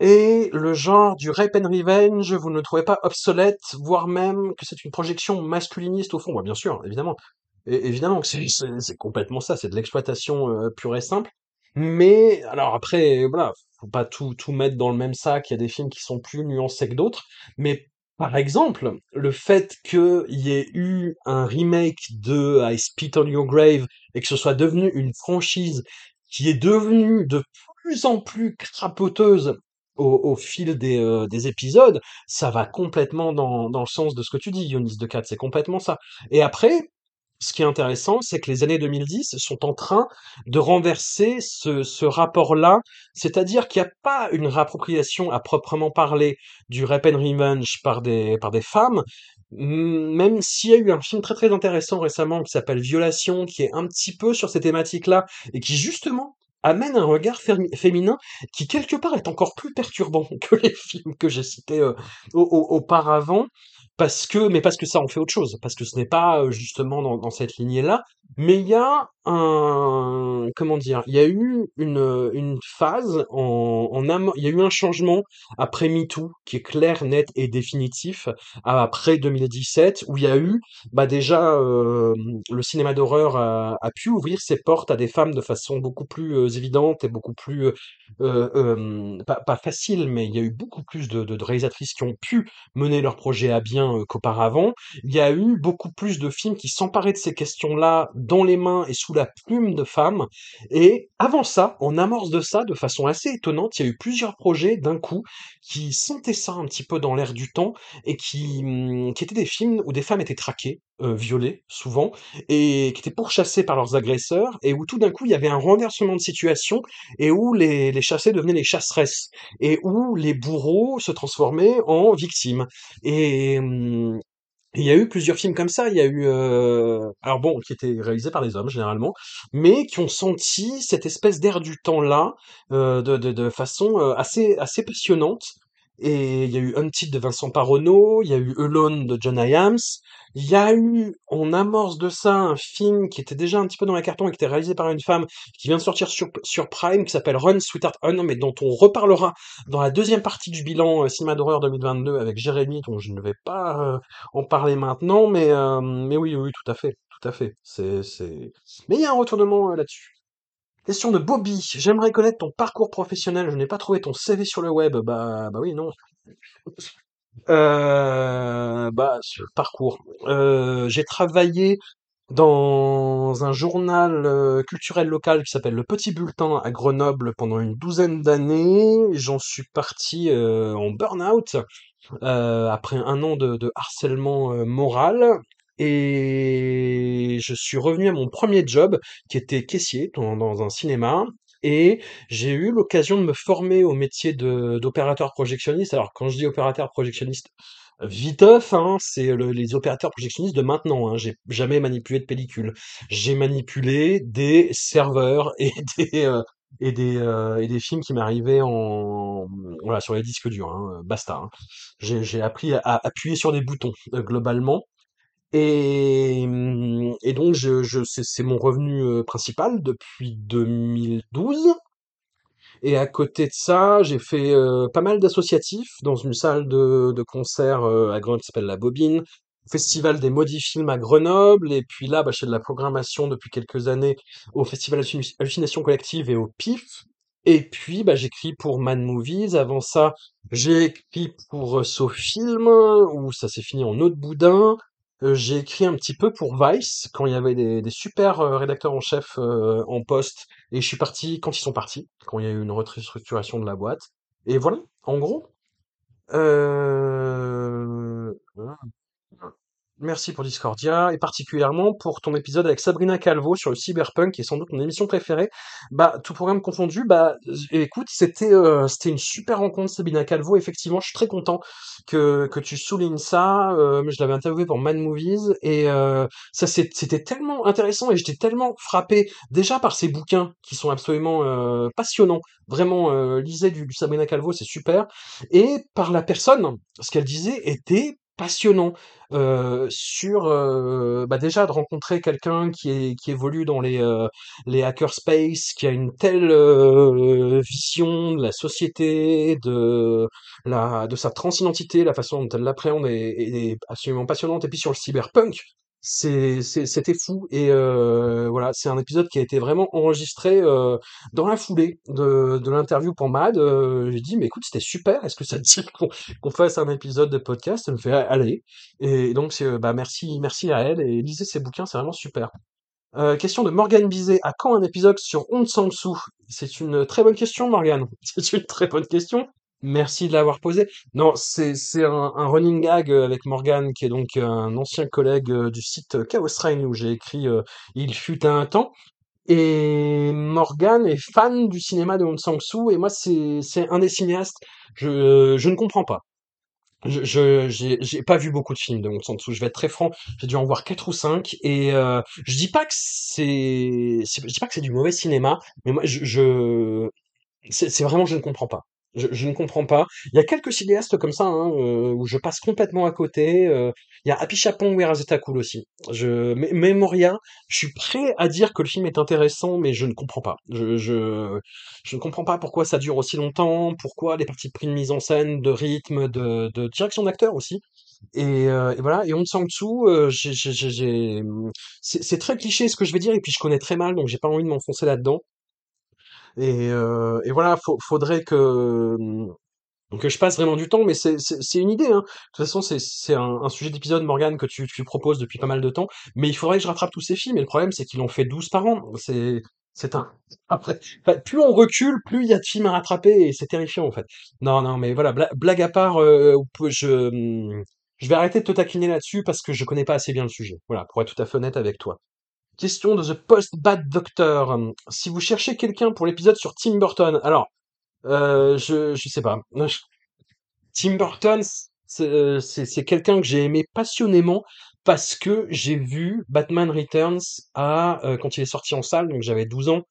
Et le genre du rape and revenge, vous ne trouvez pas obsolète, voire même que c'est une projection masculiniste au fond? Bah, bien sûr, évidemment. Évidemment que c'est complètement ça, c'est de l'exploitation euh, pure et simple. Mais alors après, voilà, faut pas tout tout mettre dans le même sac. Il y a des films qui sont plus nuancés que d'autres. Mais par exemple, le fait qu'il y ait eu un remake de I Spit on Your Grave et que ce soit devenu une franchise qui est devenue de plus en plus crapoteuse au, fil des, euh, des épisodes, ça va complètement dans, dans le sens de ce que tu dis, Yonis de 4, c'est complètement ça. Et après, ce qui est intéressant, c'est que les années 2010 sont en train de renverser ce, ce rapport-là, c'est-à-dire qu'il n'y a pas une réappropriation à proprement parler du rape and revenge par des, par des femmes, m- même s'il y a eu un film très très intéressant récemment qui s'appelle Violation, qui est un petit peu sur ces thématiques-là, et qui justement amène un regard féminin qui quelque part est encore plus perturbant que les films que j'ai cités euh, au- au- auparavant. Parce que, mais parce que ça en fait autre chose, parce que ce n'est pas euh, justement dans, cette lignée-là, mais il y a un, comment dire, il y a eu une, une phase en, il y a eu un changement après MeToo qui est clair, net et définitif après 2017 où il y a eu, bah déjà, euh, le cinéma d'horreur a, a pu ouvrir ses portes à des femmes de façon beaucoup plus euh, évidente et beaucoup plus, pas, facile, mais il y a eu beaucoup plus de, de, de réalisatrices qui ont pu mener leur projet à bien euh, qu'auparavant. Il y a eu beaucoup plus de films qui s'emparaient de ces questions-là dans les mains et sous la plume de femmes. Et avant ça, en amorce de ça, de façon assez étonnante, il y a eu plusieurs projets d'un coup qui sentaient ça un petit peu dans l'air du temps et qui, hum, qui étaient des films où des femmes étaient traquées, euh, violées souvent, et qui étaient pourchassées par leurs agresseurs, et où tout d'un coup il y avait un renversement de situation, et où les, les chassés devenaient les chasseresses, et où les bourreaux se transformaient en victimes. Et hum, il y a eu plusieurs films comme ça. Il y a eu, euh, alors bon, qui étaient réalisés par des hommes généralement, mais qui ont senti cette espèce d'air du temps-là euh, de, de, de façon euh, assez assez passionnante. Et il y a eu Hunted de Vincent Parono, il y a eu Alone de John Hyams, il y a eu en amorce de ça un film qui était déjà un petit peu dans la carton et qui était réalisé par une femme qui vient de sortir sur, sur Prime qui s'appelle Run Sweetheart Run, mais dont on reparlera dans la deuxième partie du bilan euh, cinéma d'horreur 2022 avec Jérémy, dont je ne vais pas euh, en parler maintenant, mais, euh, mais oui, oui, tout à fait, tout à fait. C'est, c'est... Mais il y a un retournement euh, là-dessus. Question de Bobby. J'aimerais connaître ton parcours professionnel. Je n'ai pas trouvé ton CV sur le web. Bah, bah oui, non. Euh, bah, parcours. Euh, j'ai travaillé dans un journal euh, culturel local qui s'appelle Le Petit Bulletin à Grenoble pendant une douzaine d'années. J'en suis parti euh, en burn-out après un an de, harcèlement moral. Et je suis revenu à mon premier job, qui était caissier dans, un cinéma. Et j'ai eu l'occasion de me former au métier d'opérateur projectionniste. Alors, quand je dis opérateur projectionniste, viteuf, hein, c'est le- les opérateurs projectionnistes de maintenant. Hein. J'ai jamais manipulé de pellicule. J'ai manipulé des serveurs et des euh, et des euh, et des films qui m'arrivaient en voilà sur les disques durs. Hein, basta. hein. J'ai appris à, à appuyer sur des boutons euh, globalement. Et, hum, et donc, je, je, c'est mon revenu principal depuis 2012. Et à côté de ça, j'ai fait euh, pas mal d'associatifs dans une salle de, de concert euh, à Grenoble qui s'appelle La Bobine, Festival des Maudits Films à Grenoble, et puis là, bah, je fais de la programmation depuis quelques années au Festival Hallucin- Hallucination Collective et au PIF. Et puis, bah, j'écris pour Mad Movies. Avant ça, j'ai écrit pour euh, SoFilm, où ça s'est fini en de boudin. Euh, j'ai écrit un petit peu pour Vice, quand il y avait des, des super euh, rédacteurs en chef euh, en poste, et je suis parti quand ils sont partis, quand il y a eu une restructuration de la boîte. Et voilà, en gros. Merci pour Discordia et particulièrement pour ton épisode avec Sabrina Calvo sur le cyberpunk qui est sans doute mon émission préférée. Bah tout programme confondu, bah écoute, c'était euh, c'était une super rencontre Sabrina Calvo. Effectivement, je suis très content que que tu soulignes ça. Euh, je l'avais interviewé pour Mad Movies et euh, ça c'était tellement intéressant et j'étais tellement frappé déjà par ses bouquins qui sont absolument euh, passionnants. Vraiment, euh, lisez du, du Sabrina Calvo, c'est super. Et par la personne, ce qu'elle disait était passionnant euh, sur euh, bah déjà de rencontrer quelqu'un qui évolue dans les euh, les hackerspace, qui a une telle euh, vision de la société, de la de sa transidentité, la façon dont elle l'appréhende est, est absolument passionnante. Et puis sur le cyberpunk, c'était fou et euh, voilà, c'est un épisode qui a été vraiment enregistré euh, dans la foulée de de l'interview pour Mad. Euh, j'ai dit mais écoute c'était super, est-ce que ça te dit qu'on fasse un épisode de podcast? Elle me fait allez. Et donc, c'est, euh, bah, merci, merci à elle et lisez ses bouquins, c'est vraiment super. Euh, question de Morgane Bizet. À quand un épisode sur Hong Sang-soo? C'est une très bonne question, Morgane. C'est une très bonne question. Merci de l'avoir posée. Non, c'est, c'est un, un running gag euh, avec Morgane, qui est donc un ancien collègue euh, du site Chaos Train où j'ai écrit euh, Il fut un temps. Et Morgane est fan du cinéma de Hong Sang-soo et moi, c'est, c'est un des cinéastes. Je, je ne comprends pas. Je, je j'ai j'ai pas vu beaucoup de films de Hong Sang-soo. Je vais être très franc. J'ai dû en voir quatre ou cinq. Et euh, je dis pas que c'est, je dis pas que c'est du mauvais cinéma, mais moi, je, je c'est vraiment je ne comprends pas. Je, je ne comprends pas. Il y a quelques cinéastes comme ça hein, euh, où je passe complètement à côté. euh, il y a Happy Chapon ou Erazeta Cool aussi. Je, mais, mais Moria, je suis prêt à dire que le film est intéressant, mais je ne comprends pas. Je, je, je ne comprends pas pourquoi ça dure aussi longtemps, pourquoi les parties pris de mise en scène, de rythme, de, de direction d'acteur aussi. Et, euh, et voilà. Et euh, j'ai, j'ai, j'ai- c'est c'est très cliché ce que je vais dire, et puis je connais très mal, donc j'ai pas envie de m'enfoncer là-dedans. Et, euh, et voilà, faudrait que que je passe vraiment du temps, mais c'est une idée. Hein. De toute façon, c'est un, sujet d'épisode, Morgane, que tu, proposes depuis pas mal de temps. Mais il faudrait que je rattrape tous ces films. Et le problème, c'est qu'ils en fait 12 par an. C'est un. Après, plus on recule, plus il y a de films à rattraper, et c'est terrifiant en fait. Non, non, mais voilà, bla- blague à part, euh, je hum, je vais arrêter de te taquiner là-dessus parce que je connais pas assez bien le sujet. Voilà, pour être tout à fait honnête avec toi. Question de The Post Bad Doctor. Si vous cherchez quelqu'un pour l'épisode sur Tim Burton, alors, euh, je, je sais pas. Tim Burton, euh, c'est quelqu'un que j'ai aimé passionnément parce que j'ai vu Batman Returns à, euh, quand il est sorti en salle, donc j'avais 12 ans,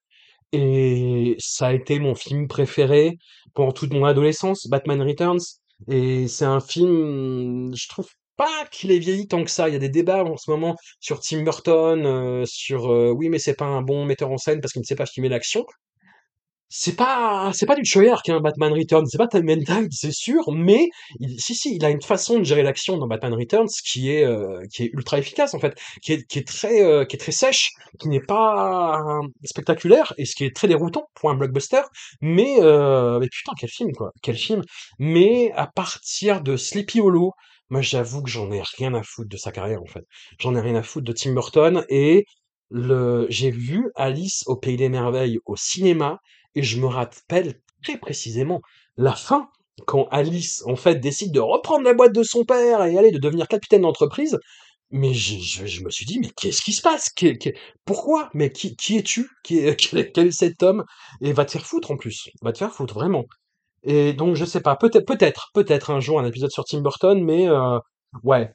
et ça a été mon film préféré pendant toute mon adolescence, Batman Returns. Et c'est un film, je trouve pas qu'il est vieilli tant que ça. Il y a des débats en ce moment sur Tim Burton, euh, sur euh, oui mais c'est pas un bon metteur en scène parce qu'il ne sait pas filmer l'action. C'est pas, c'est pas du Treyarch, hein, Batman Returns, c'est pas Time and c'est sûr, mais si si, il a une façon de gérer l'action dans Batman Returns qui est, euh, qui est ultra efficace en fait, qui est, qui est très, euh, qui est très sèche, qui n'est pas spectaculaire et ce qui est très déroutant pour un blockbuster. Mais, euh, mais putain, quel film quoi, quel film. Mais à partir de Sleepy Hollow, moi j'avoue que j'en ai rien à foutre de sa carrière en fait. J'en ai rien à foutre de Tim Burton et le, j'ai vu Alice au Pays des Merveilles au cinéma et je me rappelle très précisément la fin, quand Alice, en fait, décide de reprendre la boîte de son père et aller de devenir capitaine d'entreprise. Mais je, me suis dit, mais qu'est-ce qui se passe? Pourquoi? Mais qui, es-tu? Qui est quel est cet homme? Et va te faire foutre en plus. Va te faire foutre, vraiment. Et donc, je sais pas, peut-être, peut-être, peut-être un jour un épisode sur Tim Burton, mais euh, ouais.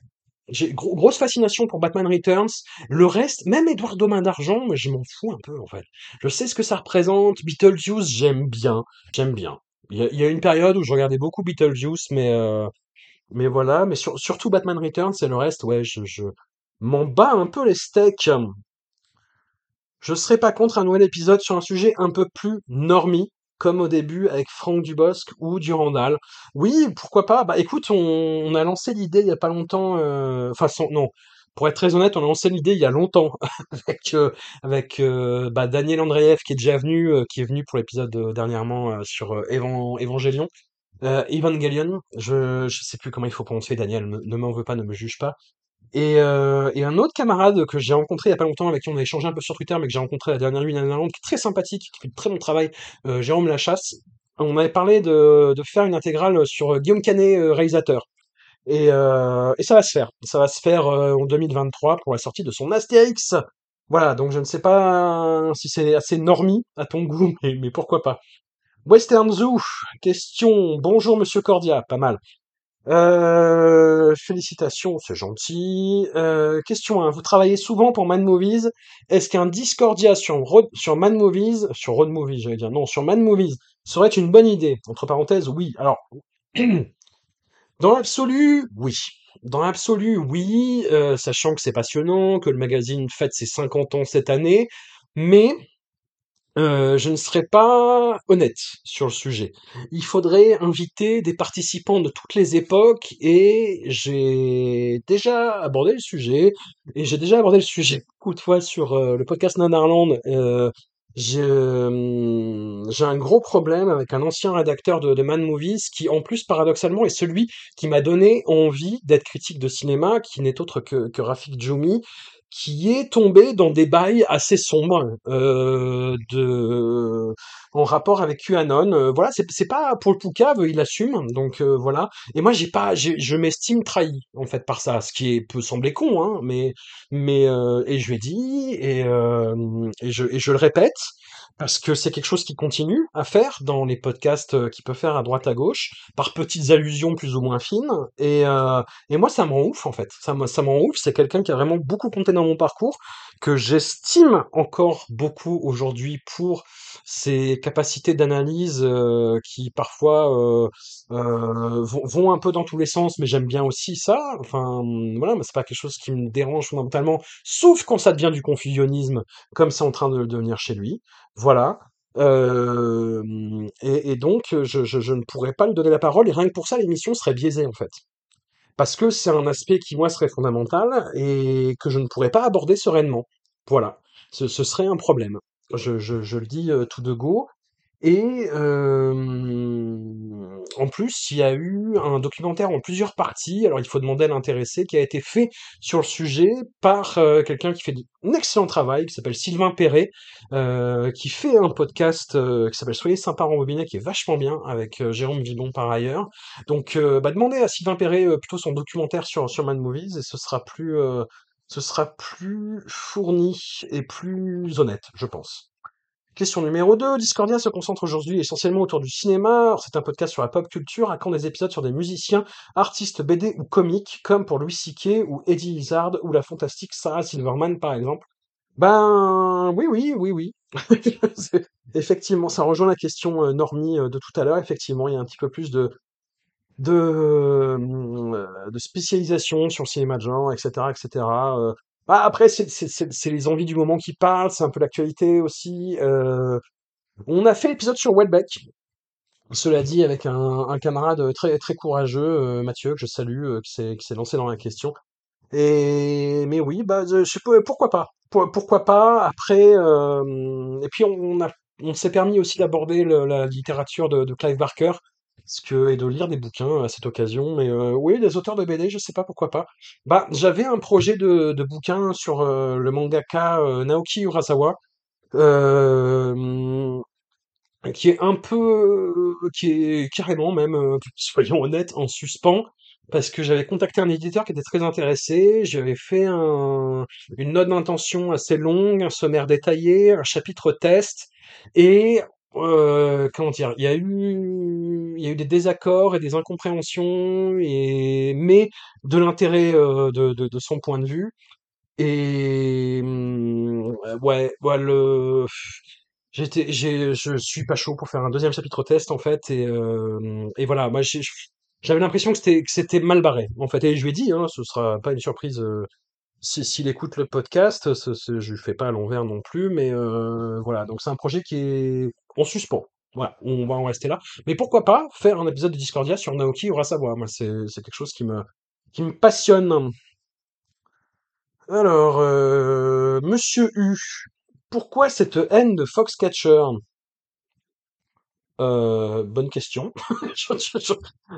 J'ai gro- grosse fascination pour Batman Returns. Le reste, même Eduardo Main d'Argent, mais je m'en fous un peu en fait. Je sais ce que ça représente. Beetlejuice, j'aime bien, j'aime bien. Il y a, une période où je regardais beaucoup Beetlejuice, mais euh, mais voilà. Mais sur- surtout Batman Returns et le reste, ouais, je, je m'en bats un peu les steaks. Je serais pas contre un nouvel épisode sur un sujet un peu plus normie, comme au début avec Franck Dubosc ou Durandal. Oui, pourquoi pas? Bah écoute, on, on a lancé l'idée il y a pas longtemps, euh, enfin non, pour être très honnête, on a lancé l'idée il y a longtemps avec euh, avec euh, bah, Daniel Andreev qui est déjà venu, euh, qui est venu pour l'épisode dernièrement euh, sur euh, Evan- Evangelion. Je je sais plus comment il faut prononcer Daniel, ne, ne m'en veux pas, ne me juge pas. Et, euh, et un autre camarade que j'ai rencontré il y a pas longtemps, avec qui on a échangé un peu sur Twitter, mais que j'ai rencontré la dernière nuit en Irlande, qui est très sympathique, qui fait de très bon travail, euh, Jérôme Lachasse. On avait parlé de, de faire une intégrale sur euh, Guillaume Canet, euh, réalisateur. Et, euh, et ça va se faire. Ça va se faire en 2023 pour la sortie de son Astérix. Voilà, donc je ne sais pas si c'est assez normie à ton goût, mais, mais pourquoi pas. Western Zoo, question. Bonjour Monsieur Cordia, pas mal. Euh, félicitations, c'est gentil. Euh, question 1. Vous travaillez souvent pour Mad Movies. Est-ce qu'un Discordia sur, Road- sur Mad Movies, sur Road Movies, j'allais dire, non, sur Mad Movies, serait une bonne idée? Entre parenthèses, oui. Alors, dans l'absolu, oui. Dans l'absolu, oui, euh, sachant que c'est passionnant, que le magazine fête ses 50 ans cette année, mais euh, je ne serais pas honnête sur le sujet. Il faudrait inviter des participants de toutes les époques et j'ai déjà abordé le sujet et j'ai déjà abordé le sujet beaucoup de fois sur euh, le podcast Nanarland. Euh, j'ai euh, j'ai un gros problème avec un ancien rédacteur de, de Man Movies qui, en plus, paradoxalement, est celui qui m'a donné envie d'être critique de cinéma, qui n'est autre que, que Rafik Djoumi, qui est tombé dans des bails assez sombres euh, de en rapport avec QAnon. Euh, voilà, c'est pas pour le poucave, il assume. Donc euh, voilà. Et moi, j'ai pas, je m'estime trahi en fait par ça, ce qui est, peut sembler con, hein, mais mais euh, et je lui ai dit et euh, et je et je le répète parce que c'est quelque chose qui continue à faire dans les podcasts euh, qu'il peut faire à droite à gauche par petites allusions plus ou moins fines et euh, et moi, ça me rend ouf, en fait. Ça me, ça me rend ouf. C'est quelqu'un qui a vraiment beaucoup compté dans mon parcours, que j'estime encore beaucoup aujourd'hui pour ses capacités d'analyse euh, qui parfois euh, euh, vont, vont un peu dans tous les sens, mais j'aime bien aussi ça. Enfin, voilà, mais c'est pas quelque chose qui me dérange fondamentalement, sauf quand ça devient du confusionnisme, comme c'est en train de le devenir chez lui. Voilà. Euh, et, donc, je, ne pourrais pas lui donner la parole, et rien que pour ça, l'émission serait biaisée, en fait. Parce que c'est un aspect qui, moi, serait fondamental et que je ne pourrais pas aborder sereinement. Voilà. Ce, serait un problème. Je, je, le dis tout de go. Et euh, en plus, il y a eu un documentaire en plusieurs parties, alors il faut demander à l'intéressé, qui a été fait sur le sujet par euh, quelqu'un qui fait un excellent travail, qui s'appelle Sylvain Perret, euh, qui fait un podcast euh, qui s'appelle Soyez sympa en robinet, qui est vachement bien, avec Jérôme Villon par ailleurs. Donc, bah, demandez à Sylvain Perret plutôt son documentaire sur, sur Movies, et ce sera plus fourni et plus honnête, je pense. Question numéro 2. Discordia se concentre aujourd'hui essentiellement autour du cinéma. C'est un podcast sur la pop culture, à quand des épisodes sur des musiciens, artistes BD ou comiques, comme pour Louis C.K. ou Eddie Izzard ou la fantastique Sarah Silverman par exemple? Ben oui, oui, oui, oui. Effectivement, ça rejoint la question euh, normie euh, de tout à l'heure. Effectivement, il y a un petit peu plus de, de, euh, spécialisation sur le cinéma de genre, etc., etc. bah, après, c'est les envies du moment qui parlent, c'est un peu l'actualité aussi. Euh, on a fait l'épisode sur Welbeck, cela dit, avec un, camarade très très courageux, euh, Mathieu, que je salue, euh, qui s'est lancé dans la question. Et mais oui, bah je sais pas, pourquoi pas? Pour- Pourquoi pas? Après, et puis on, s'est permis aussi d'aborder la littérature de Clive Barker, parce que et de lire des bouquins à cette occasion. Mais euh, oui, les auteurs de BD, je sais pas pourquoi pas. Bah j'avais un projet de, de bouquin sur euh, le mangaka euh, Naoki Urasawa. Euh, qui est un peu, euh, qui est carrément même, soyons honnêtes, en suspens, parce que j'avais contacté un éditeur qui était très intéressé, j'avais fait un, une note d'intention assez longue, un sommaire détaillé, un chapitre test, et euh, comment dire, il y a eu, des désaccords et des incompréhensions, mais de l'intérêt euh, de, son point de vue. Et hum, ouais, ouais, J'étais, je suis pas chaud pour faire un deuxième chapitre test en fait et euh, voilà, moi j'avais l'impression que c'était que c'était mal barré en fait et je lui ai dit hein, ce sera pas une surprise si s'il écoute le podcast, je lui fais pas à l'envers non plus mais euh, voilà donc c'est un projet qui est en suspens. Voilà, on va en rester là. Mais pourquoi pas faire un épisode de Discordia sur Naoki Urasawa? Moi c'est quelque chose qui me passionne. Alors, euh, Monsieur U, pourquoi cette haine de Foxcatcher? Euh, bonne question.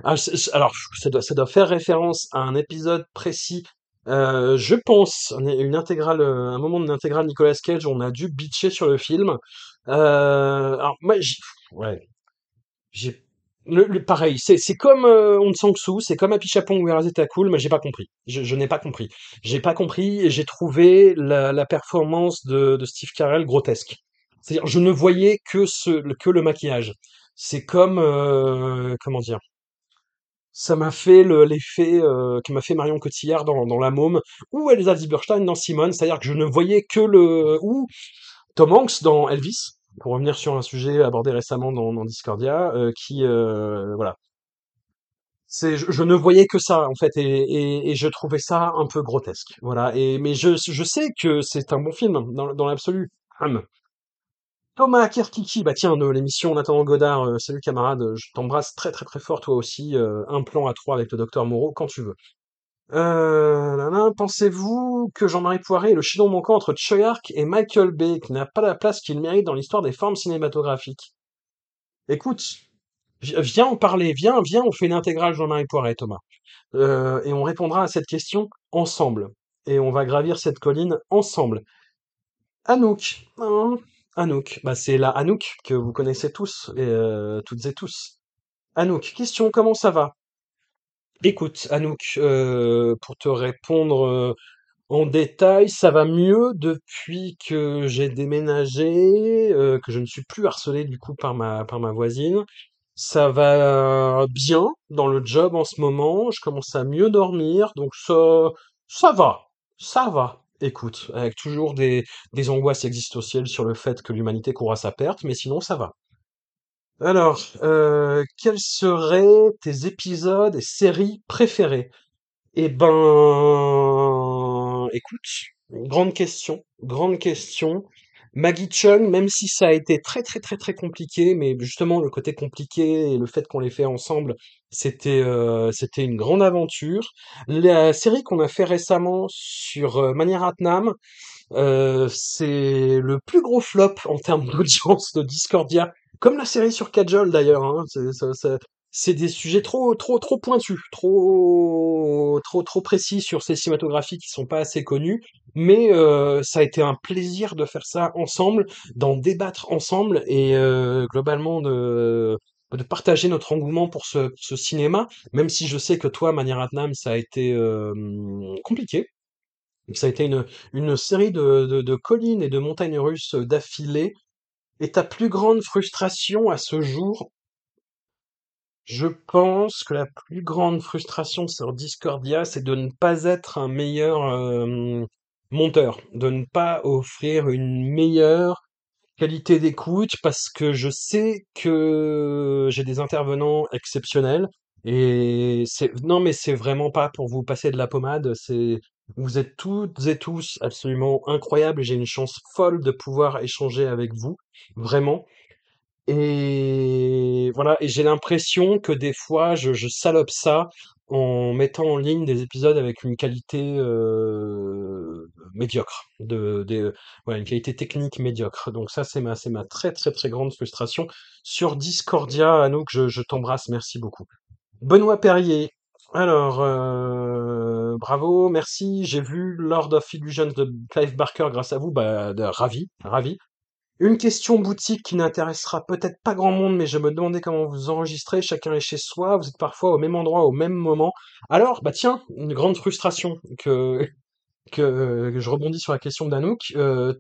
Ah, Alors, ça doit, ça doit faire référence à un épisode précis. Euh, je pense, une intégrale, euh, un moment de l'intégrale Nicolas Cage, on a dû bitcher sur le film. Euh, alors, moi, j'ai, ouais, j'ai Le, le- pareil, c'est c'est comme euh, On Sang-soo, c'est comme Happy Chapon ou Erazeta Cool, mais j'ai pas compris. Je, je n'ai pas compris. J'ai pas compris et j'ai trouvé la, la performance de, de Steve Carell grotesque. C'est-à-dire, je ne voyais que ce que le maquillage. C'est comme comment dire? Ça m'a fait le- l'effet euh, que m'a fait Marion Cotillard dans, dans La Môme ou Elsa Zieberstein dans Simone, c'est-à-dire que je ne voyais que le ou Tom Hanks dans Elvis, pour revenir sur un sujet abordé récemment dans, Discordia, euh, qui euh, voilà, je ne voyais que ça en fait et, et, et je trouvais ça un peu grotesque, voilà. Et mais je je sais que c'est un bon film dans, dans l'absolu. Thomas Kerkiki, bah tiens, de l'émission En attendant Godard, euh, salut camarade, je t'embrasse très très très fort toi aussi, euh, un plan à trois avec le docteur Moreau quand tu veux. Euh, pensez-vous que Jean-Marie Poiré le chaînon manquant entre Choyark et Michael Bay, n'a pas la place qu'il mérite dans l'histoire des formes cinématographiques? Écoute, vi- viens en parler, viens, viens, on fait une intégrale Jean-Marie Poiré, Thomas. Euh, et on répondra à cette question ensemble. Et on va gravir cette colline ensemble. Anouk, hein, Anouk, bah c'est la Anouk que vous connaissez tous, et, euh, toutes et tous. Anouk, question, comment ça va? Écoute, Anouk, euh, pour te répondre euh, en détail, ça va mieux depuis que j'ai déménagé, euh, que je ne suis plus harcelé du coup par ma par ma voisine. Ça va bien dans le job en ce moment. Je commence à mieux dormir, donc ça ça va, ça va. Écoute, avec toujours des angoisses existentielles sur le fait que l'humanité court à sa perte, mais sinon ça va. Alors, euh, quels seraient tes épisodes et séries préférés? Eh ben, écoute, grande question, grande question. Maggie Chung, même si ça a été très très très très compliqué, mais justement le côté compliqué et le fait qu'on l'ait fait ensemble, c'était euh, c'était une grande aventure. La série qu'on a fait récemment sur euh, Maniaratnam, euh, c'est le plus gros flop en termes d'audience de Discordia, comme la série sur Kajol d'ailleurs. Hein. C'est des sujets trop trop trop pointus, trop trop trop précis sur ces cinématographies qui sont pas assez connues. Mais euh, ça a été un plaisir de faire ça ensemble, d'en débattre ensemble et euh, globalement de de partager notre engouement pour ce, ce cinéma, même si je sais que toi, Maniaratnam, ça a été euh, compliqué. Ça a été une, une série de, de, de collines et de montagnes russes d'affilée. Et ta plus grande frustration à ce jour, je pense que la plus grande frustration sur Discordia, c'est de ne pas être un meilleur euh, monteur, de ne pas offrir une meilleure qualité d'écoute parce que je sais que j'ai des intervenants exceptionnels et c'est non mais c'est vraiment pas pour vous passer de la pommade, c'est vous êtes toutes et tous absolument incroyables j'ai une chance folle de pouvoir échanger avec vous, vraiment. Et voilà, et j'ai l'impression que des fois je, je salope ça en mettant en ligne des épisodes avec une qualité euh, médiocre, de, de- une qualité technique médiocre. Donc ça, c'est ma, c'est ma très très très grande frustration. Sur Discordia, Anouk, je, je t'embrasse, merci beaucoup. Benoît Perrier, alors, euh, bravo, merci. J'ai vu Lord of Illusions de Clive Barker grâce à vous, bah, ravi, ravi. Une question boutique qui n'intéressera peut-être pas grand monde, mais je me demandais comment vous enregistrez. Chacun est chez soi, vous êtes parfois au même endroit, au même moment. Alors, bah tiens, une grande frustration que, que, que je rebondis sur la question d'Anouk. Euh,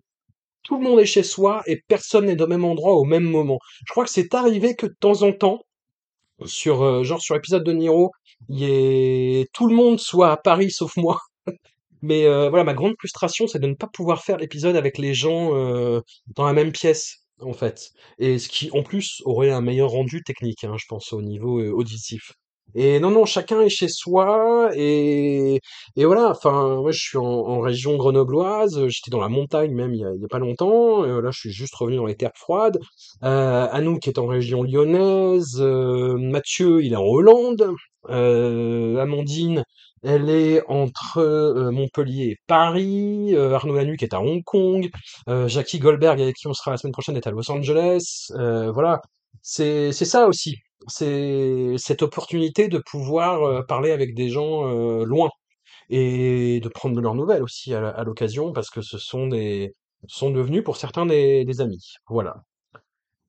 tout le monde est chez soi et personne n'est au même endroit au même moment. Je crois que c'est arrivé que de temps en temps, sur euh, genre sur l'épisode de Niro, y ait tout le monde soit à Paris sauf moi. Mais euh, voilà, ma grande frustration, c'est de ne pas pouvoir faire l'épisode avec les gens euh, dans la même pièce, en fait. Et ce qui, en plus, aurait un meilleur rendu technique, hein, je pense, au niveau euh, auditif. Et non, non, chacun est chez soi, et, et voilà, enfin, moi je suis en, région grenobloise, j'étais dans la montagne même il y a, pas longtemps, euh, là je suis juste revenu dans les terres froides, euh, Anouk est en région lyonnaise, euh, Mathieu il est en Hollande, euh, Amandine elle est entre Montpellier et Paris. Euh, Arnaud Lanuc est à Hong Kong. Jackie Goldberg, avec qui on sera la semaine prochaine, est à Los Angeles. Voilà, c'est ça aussi. C'est cette opportunité de pouvoir euh, parler avec des gens euh, loin et de prendre de leurs nouvelles aussi à, l'occasion parce que ce sont des devenus pour certains des, des amis. Voilà.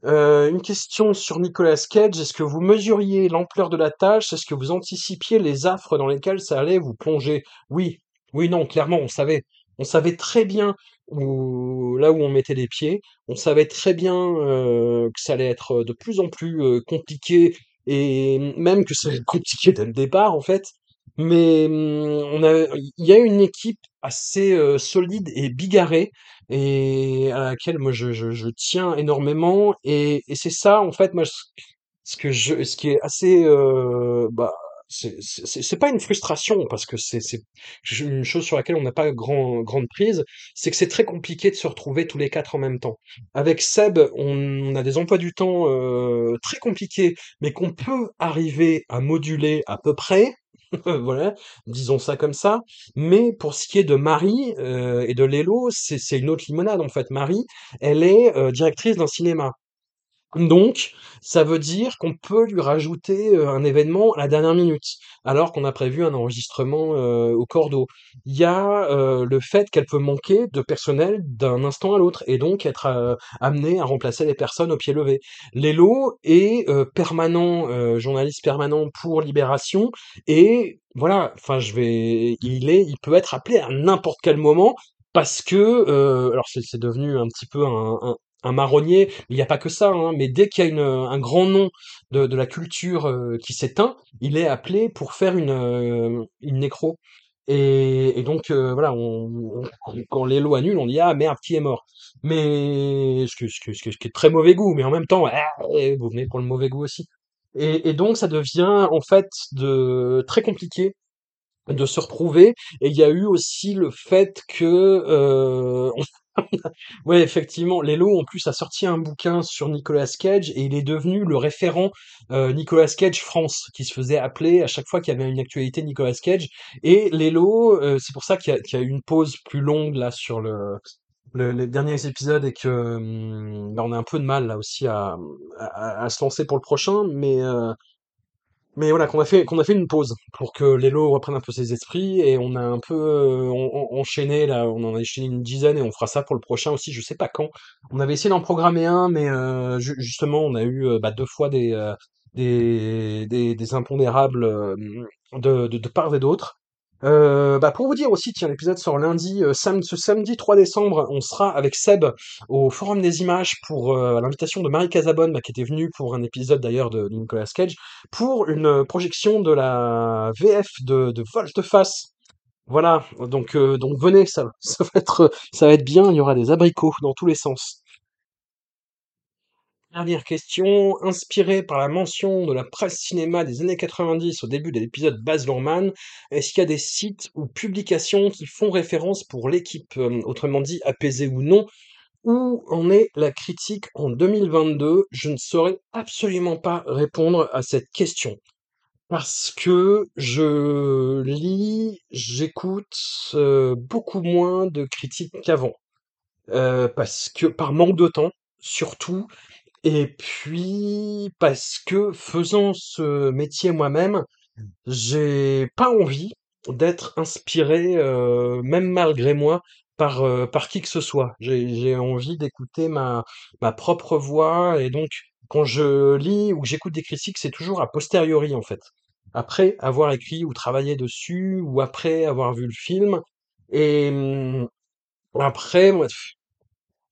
Euh, une question sur Nicolas Cage. Est-ce que vous mesuriez l'ampleur de la tâche? Est-ce que vous anticipiez les affres dans lesquelles ça allait vous plonger? Oui, oui, non, clairement, on savait. On savait très bien où, là où on mettait les pieds. On savait très bien euh, que ça allait être de plus en plus euh, compliqué et même que ça allait être compliqué dès le départ, en fait. Mais hum, on a, il y a une équipe assez euh, solide et bigarrée et à laquelle moi je, je, je tiens énormément et, et c'est ça en fait moi ce ce que je ce qui est assez euh, bah c'est pas une frustration parce que c'est une chose sur laquelle on n'a pas grand grande prise c'est que c'est très compliqué de se retrouver tous les quatre en même temps. Avec Seb on, on a des emplois du temps euh, très compliqués mais qu'on peut arriver à moduler à peu près voilà disons ça comme ça. Mais pour ce qui est de Marie euh, et de Lélo c'est c'est une autre limonade en fait. Marie elle est euh, directrice d'un cinéma donc, ça veut dire qu'on peut lui rajouter euh, un événement à la dernière minute, alors qu'on a prévu un enregistrement euh, au cordeau. Il y a euh, le fait qu'elle peut manquer de personnel d'un instant à l'autre et donc être euh, amenée à remplacer les personnes au pied levé. Lélo est euh, permanent, euh, journaliste permanent pour Libération et voilà, enfin je vais, il est, il peut être appelé à n'importe quel moment parce que, euh, alors c'est devenu un petit peu un, un, un marronnier, il n'y a pas que ça, hein, mais dès qu'il y a une, un grand nom de, de la culture euh, qui s'éteint, il est appelé pour faire une, euh, une nécro. Et, et donc euh, voilà, on, on- quand Lélo annule, on dit ah merde, qui est mort? Mais ce, que, ce, ce, qui est très mauvais goût, mais en même temps, ah, eh, vous venez pour le mauvais goût aussi. Et, et donc ça devient en fait de très compliqué de se retrouver. Et il y a eu aussi le fait que euh, Ouais, effectivement, Lelo en plus a sorti un bouquin sur Nicolas Cage et il est devenu le référent euh, Nicolas Cage France, qui se faisait appeler à chaque fois qu'il y avait une actualité Nicolas Cage. Et Lelo, euh, c'est pour ça qu'il y a, qu'il y a une pause plus longue là sur le, le- les derniers épisodes et que hum, on a un peu de mal là aussi à, à, à se lancer pour le prochain, mais euh, mais voilà, qu'on a fait, qu'on a fait une pause pour que Lelo reprenne un peu ses esprits et on a un peu euh, en- en- enchaîné là, on en a enchaîné une dizaine et on fera ça pour le prochain aussi, je sais pas quand. On avait essayé d'en programmer un, mais euh, ju- justement on a eu euh, bah, deux fois des, des, des, impondérables de, de part et d'autre. Euh, bah pour vous dire aussi, tiens, l'épisode sort lundi, euh, ce samedi 3 décembre, on sera avec Seb au Forum des Images pour euh, l'invitation de Marie Casabonne, bah, qui était venue pour un épisode d'ailleurs de, Nicolas Cage pour une projection de la VF de, de Volte-Face. Voilà, donc euh, donc venez, ça va être ça va être bien. Il y aura des abricots dans tous les sens. Dernière question, inspirée par la mention de la presse cinéma des années 90 au début de l'épisode Baz Luhrmann, est-ce qu'il y a des sites ou publications qui font référence pour l'équipe, euh, autrement dit apaisée ou non, où en est la critique en 2022? Je ne saurais absolument pas répondre à cette question. Parce que je lis, j'écoute euh, beaucoup moins de critiques qu'avant. Euh, parce que par manque de temps, surtout, et puis parce que faisant ce métier moi-même, j'ai pas envie d'être inspiré, euh, même malgré moi, par, euh, par qui que ce soit. J'ai, j'ai envie d'écouter ma, ma propre voix et donc quand je lis ou que j'écoute des critiques, c'est toujours a posteriori en fait. Après avoir écrit ou travaillé dessus ou après avoir vu le film. Et hum, après, moi,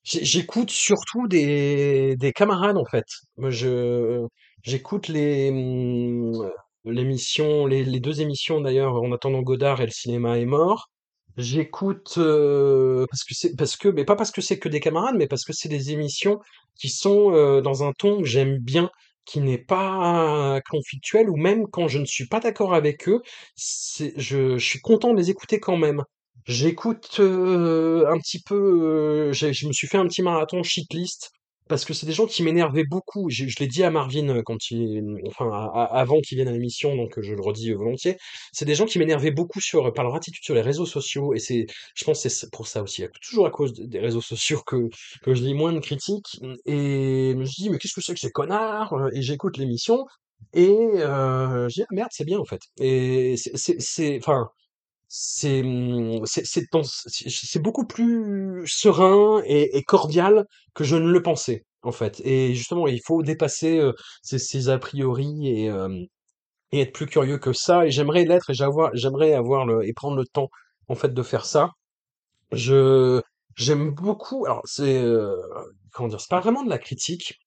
J'écoute surtout des, des camarades en fait. Je j'écoute les hum, l'émission, les, les deux émissions d'ailleurs, En attendant Godard et Le cinéma est mort. J'écoute euh, parce que c'est parce que mais pas parce que c'est que des camarades, mais parce que c'est des émissions qui sont euh, dans un ton que j'aime bien, qui n'est pas conflictuel ou même quand je ne suis pas d'accord avec eux, c'est je, je suis content de les écouter quand même. J'écoute, heu, un petit peu, j'ai je me suis fait un petit marathon shitlist parce que c'est des gens qui m'énervaient beaucoup. J'ai je l'ai dit à Marvin, heu, quand il enfin, avant qu'il vienne à l'émission, donc heu, je le redis, heu, volontiers. C'est des gens qui m'énervaient beaucoup sur par leur attitude sur les réseaux sociaux et c'est je pense que c'est pour ça aussi, toujours à cause des réseaux sociaux que que je lis moins de critiques, et je me dis: «Mais qu'est-ce que c'est que ces connards?» et j'écoute l'émission et heu, je dis: «Ah merde, c'est bien en fait» et c'est c'est c'est enfin c'est, mmh, c'est c'est beaucoup plus serein et cordial que je ne le pensais. en fait. Et justement, il faut dépasser euh, ces, a priori et, être plus curieux que ça. Et j'aimerais l'être et j'aimerais avoir le, et prendre le temps, en fait, de faire ça. Je, j'aime beaucoup, alors c'est, comment dire, c'est pas vraiment de la critique,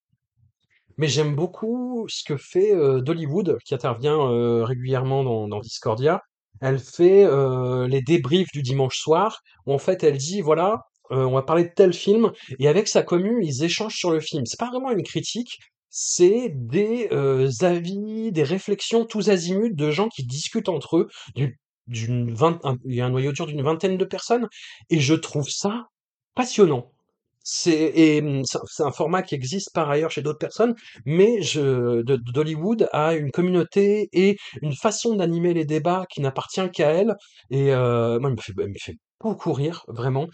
mais j'aime beaucoup ce que fait Dollywood, qui intervient régulièrement dans Discordia. Elle fait euh, les débriefs du dimanche soir, où en fait elle dit, voilà, euh, on va parler de tel film, et avec sa commu, ils échangent sur le film. C'est pas vraiment une critique, c'est des euh, avis, des réflexions tous azimuts de gens qui discutent entre eux, d'une il y a un noyau dur d'une vingtaine de personnes, et je trouve ça passionnant. Mmh, c'est un format qui existe par ailleurs chez d'autres personnes, mais je d'Hollywood a une communauté et une façon d'animer les débats qui n'appartient qu'à elle. Et heu, moi, elle me fait elle me fait beaucoup rire, vraiment.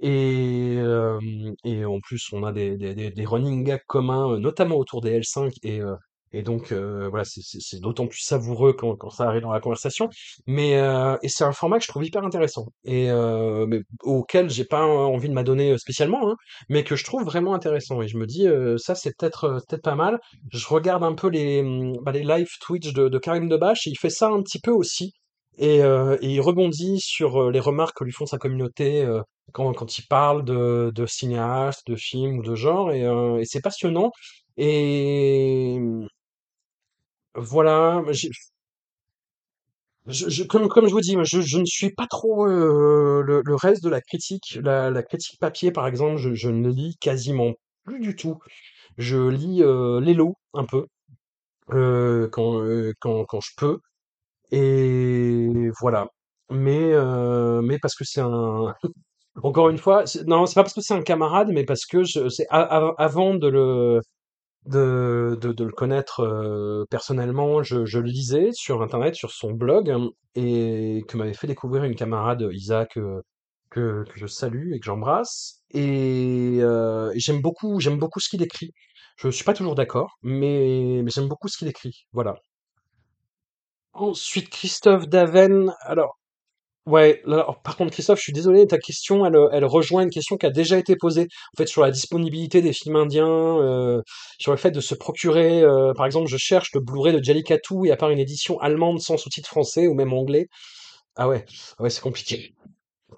Et hem et en plus, on a des des des running gags communs, heu, notamment autour des L5 et heu et donc heu, voilà, c'est d'autant plus savoureux quand quand ça arrive dans la conversation. Mais heu et c'est un format que je trouve hyper intéressant et heu, mais auquel j'ai pas envie de m'adonner, spécialement, hein, mais que je trouve vraiment intéressant et je me dis, heu: «Ça, c'est peut-être, heu, peut-être pas mal». Je regarde un peu les, mmh, bah, les live Twitch de de Karim Debache et il fait ça un petit peu aussi et heu et il rebondit sur, heu, les remarques que lui font sa communauté, heu, quand quand il parle de de cinéastes, de films ou de genre et heu et c'est passionnant et voilà, je comme comme je vous dis, je ne suis pas trop, heu, le reste de la critique. La critique papier, par exemple, je ne lis quasiment plus du tout. Je lis, heu, Lelo un peu, heu, quand, heu, quand quand je peux et voilà. Mais mais parce que c'est un encore une fois, non, c'est pas parce que c'est un camarade, mais parce que c'est avant de le de, le connaître euh, personnellement, je, le lisais sur Internet, sur son blog, hein, et que m'avait fait découvrir une camarade, Isaac, euh, que, je salue et que j'embrasse. Et, euh, j'aime beaucoup, beaucoup ce qu'il écrit. Je suis pas toujours d'accord, mais, mais j'aime beaucoup ce qu'il écrit. Voilà. Ensuite, Christophe Daven. Alors, Ouais, alors, par contre, Christophe, je suis désolé, ta question, elle, euh, elle rejoint une question qui a déjà été posée, en fait, sur la disponibilité des films indiens, euh, sur le fait de se procurer, euh, par exemple, je cherche le Blu-ray de Jallikattu et à part une édition allemande sans sous-titres français ou même anglais. Ah ouais, ah ouais, c'est compliqué.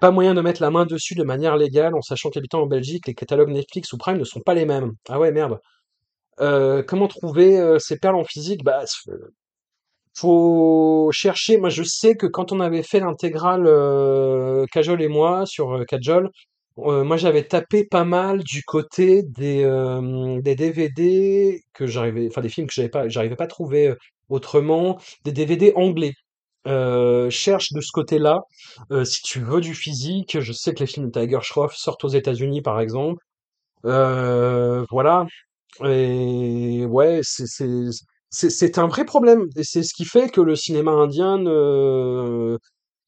Pas moyen de mettre la main dessus de manière légale, en sachant qu'habitant en Belgique, les catalogues Netflix ou Prime ne sont pas les mêmes. Ah ouais, merde. Euh, comment trouver euh, ces perles en physique? Bah, faut chercher. Moi, je sais que quand on avait fait l'intégrale euh, Kajol et moi sur euh, Kajol, euh, moi j'avais tapé pas mal du côté des euh, des DVD que j'arrivais, enfin des films que j'avais pas, j'arrivais pas à trouver autrement, des DVD anglais. Cherche de ce côté-là. Si tu veux du physique, je sais que les films de Tiger Shroff sortent aux États-Unis par exemple. Voilà. Et ouais, c'est c'est un vrai problème et c'est ce qui fait que le cinéma indien ne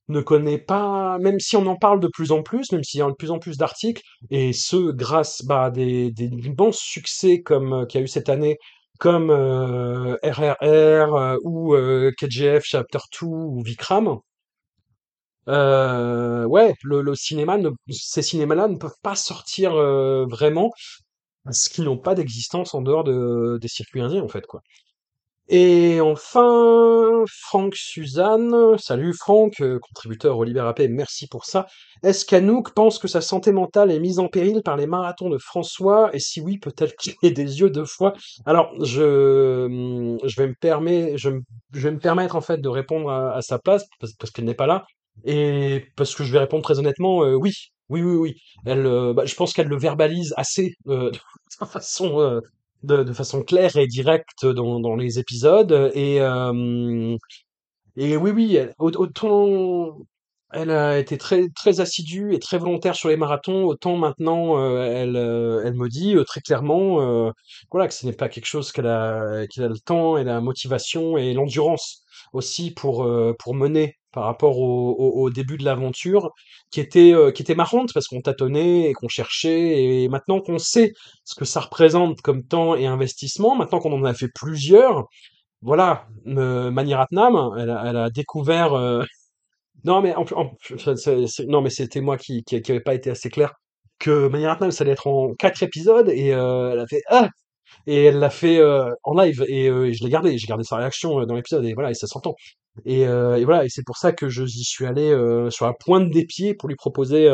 ne connaît pas, même si on en parle de plus en plus, même s'il y a de plus en plus d'articles, et ce grâce bah, à des des immenses succès comme euh, qu'il y a eu cette année, comme RRR euh, ou euh, KGF Chapter 2 ou Vikram. Ouais, le, le cinéma, ces cinémas-là ne peuvent pas sortir vraiment parce qu'ils n'ont pas d'existence en dehors de, des circuits indiens, en fait, quoi. Et enfin, Franck Suzanne, salut Franck, euh, contributeur au Libérapé, merci pour ça. Est-ce qu'Anouk pense que sa santé mentale est mise en péril par les marathons de François? Et si oui, peut-elle qu'il des yeux deux fois? Alors, je, hum, vais me je, vais me permettre en fait de répondre à, sa place parce, qu'elle n'est pas là et parce que je vais répondre très honnêtement, euh, oui, oui, oui, oui. Elle, euh, bah, je pense qu'elle le verbalise assez euh, de façon de, de façon claire et directe dans, dans les épisodes. Et, euh, et oui, oui, autant elle a été très, très assidue et très volontaire sur les marathons, autant maintenant euh, elle, euh, elle me dit euh, très clairement euh, voilà, que ce n'est pas quelque chose qu'elle a, qu'elle a le temps et la motivation et l'endurance aussi pour, pour mener par rapport au, début de l'aventure, qui était, euh, qui était marrante parce qu'on tâtonnait et qu'on cherchait, et maintenant qu'on sait ce que ça représente comme temps et investissement, maintenant qu'on en a fait plusieurs, voilà, Mani Ratnam, elle a, elle a découvert. euh, Non, mais non, mais c'était moi qui qui, pas été assez clair. que Mania Hartnell, ça allait être en quatre épisodes, et euh, elle a fait ah et elle l'a fait euh, en live, et, euh, je l'ai gardé, j'ai gardé sa réaction euh, dans l'épisode, et voilà, et ça s'entend. Et, voilà, et c'est pour ça que je j'y suis allé sur la pointe des pieds pour lui proposer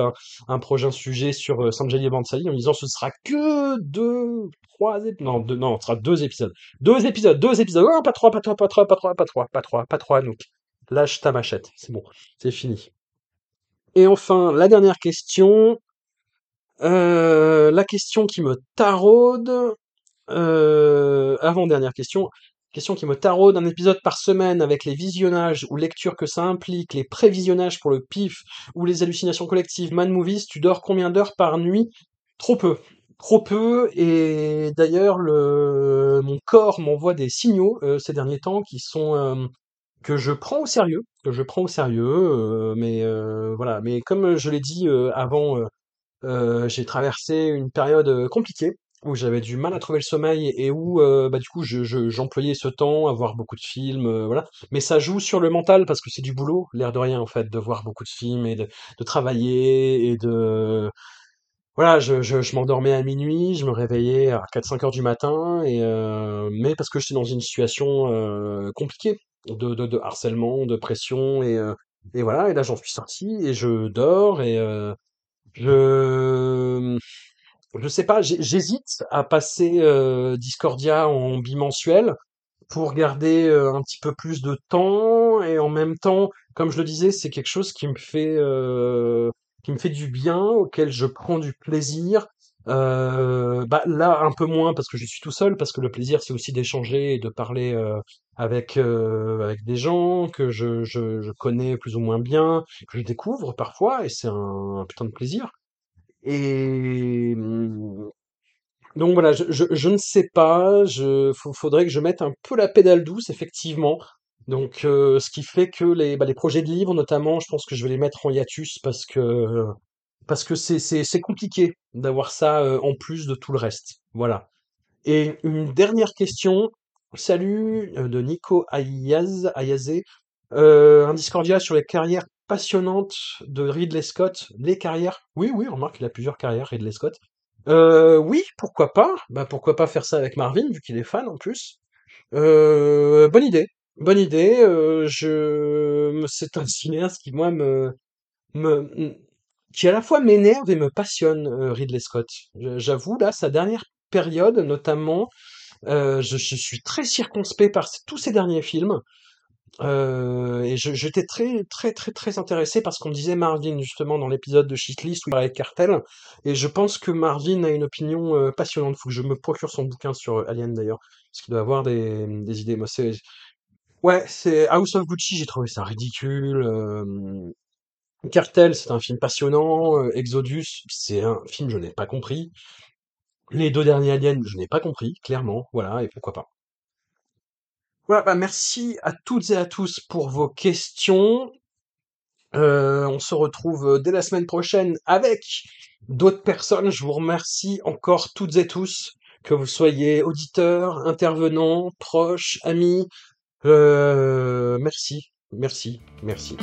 un prochain sujet sur Sanjay Bansali en lui disant ce sera que deux, trois épisodes, non, non, ce sera deux épisodes, deux épisodes, deux épisodes, non, pas trois, pas trois, pas trois, pas trois, pas trois, pas trois, pas trois, Anouk. Lâche ta machette, c'est bon, c'est fini. Et enfin, la dernière question, la question qui me taraude, euh, avant-dernière question, question qui me taraude, un épisode par semaine avec les visionnages ou lectures que ça implique, les prévisionnages pour le pif ou les hallucinations collectives, Man Movies, tu dors combien d'heures par nuit? Trop peu. Trop peu, et d'ailleurs, le, mon corps m'envoie des signaux euh, ces derniers temps qui sont euh, que je prends au sérieux, que je prends au sérieux, euh, mais euh, voilà. Mais comme je l'ai dit avant, j'ai traversé une période compliquée où j'avais du mal à trouver le sommeil et où euh, bah du coup je, je- j'employais ce temps à voir beaucoup de films, euh, voilà. Mais ça joue sur le mental parce que c'est du boulot, l'air de rien en fait, de voir beaucoup de films et de, travailler et de voilà, je, je, m'endormais à minuit, je me réveillais à 4-5 heures du matin et euh, mais parce que j'étais dans une situation compliquée de, de, harcèlement, de pression et et voilà. Et là j'en suis sorti et je dors et je je sais pas, j'hé- j'hésite à passer euh, Discordia en bimensuel pour garder euh, un petit peu plus de temps et en même temps, comme je le disais, c'est quelque chose qui me fait euh, qui me fait du bien, auquel je prends du plaisir. Euh, bah là un peu moins parce que je suis tout seul, parce que le plaisir c'est aussi d'échanger et de parler euh, avec euh, avec des gens que je, je je connais plus ou moins bien, que je découvre parfois et c'est un putain de plaisir. Et hum, donc voilà, je, ne sais pas, faut- faudrait que je mette un peu la pédale douce, effectivement. Donc, euh, ce qui fait que les, bah, les projets de livres, notamment, je pense que je vais les mettre en hiatus parce que c'est compliqué d'avoir ça euh, en plus de tout le reste. Voilà. Et une dernière question. Salut euh, de Nico Ayaz, Ayazé. Euh, un Discordia sur les carrières passionnantes de Ridley Scott. Les carrières. Oui, oui, remarque qu'il a plusieurs carrières, Ridley Scott. Euh, oui, pourquoi pas? Bah pourquoi pas faire ça avec Marvin, vu qu'il est fan en plus. Euh, bonne idée. Bonne idée. euh, je, c'est un cinéaste qui moi me, qui à la fois m'énerve et me passionne, Ridley Scott. J'avoue là, sa dernière période, notamment, je, je suis très circonspect par tous ses derniers films. Euh, et j'étais très, très, très, très intéressé parce qu'on disait Marvin justement dans l'épisode de Shitlist où il parlait de Cartel. Et je pense que Marvin a une opinion euh, passionnante. Faut que je me procure son bouquin sur euh, Alien d'ailleurs, parce qu'il doit avoir des, idées. Moi, c'est, ouais, c'est House of Gucci. J'ai trouvé ça ridicule. euh, Cartel, c'est un film passionnant. Exodus, c'est un film je n'ai pas compris. Les deux derniers Aliens, je n'ai pas compris, clairement. Voilà, et pourquoi pas. Voilà, bah merci à toutes et à tous pour vos questions. Euh, on se retrouve euh, dès la semaine prochaine avec d'autres personnes. Je vous remercie encore toutes et tous, que vous soyez auditeurs, intervenants, proches, amis. Euh, merci, merci, merci.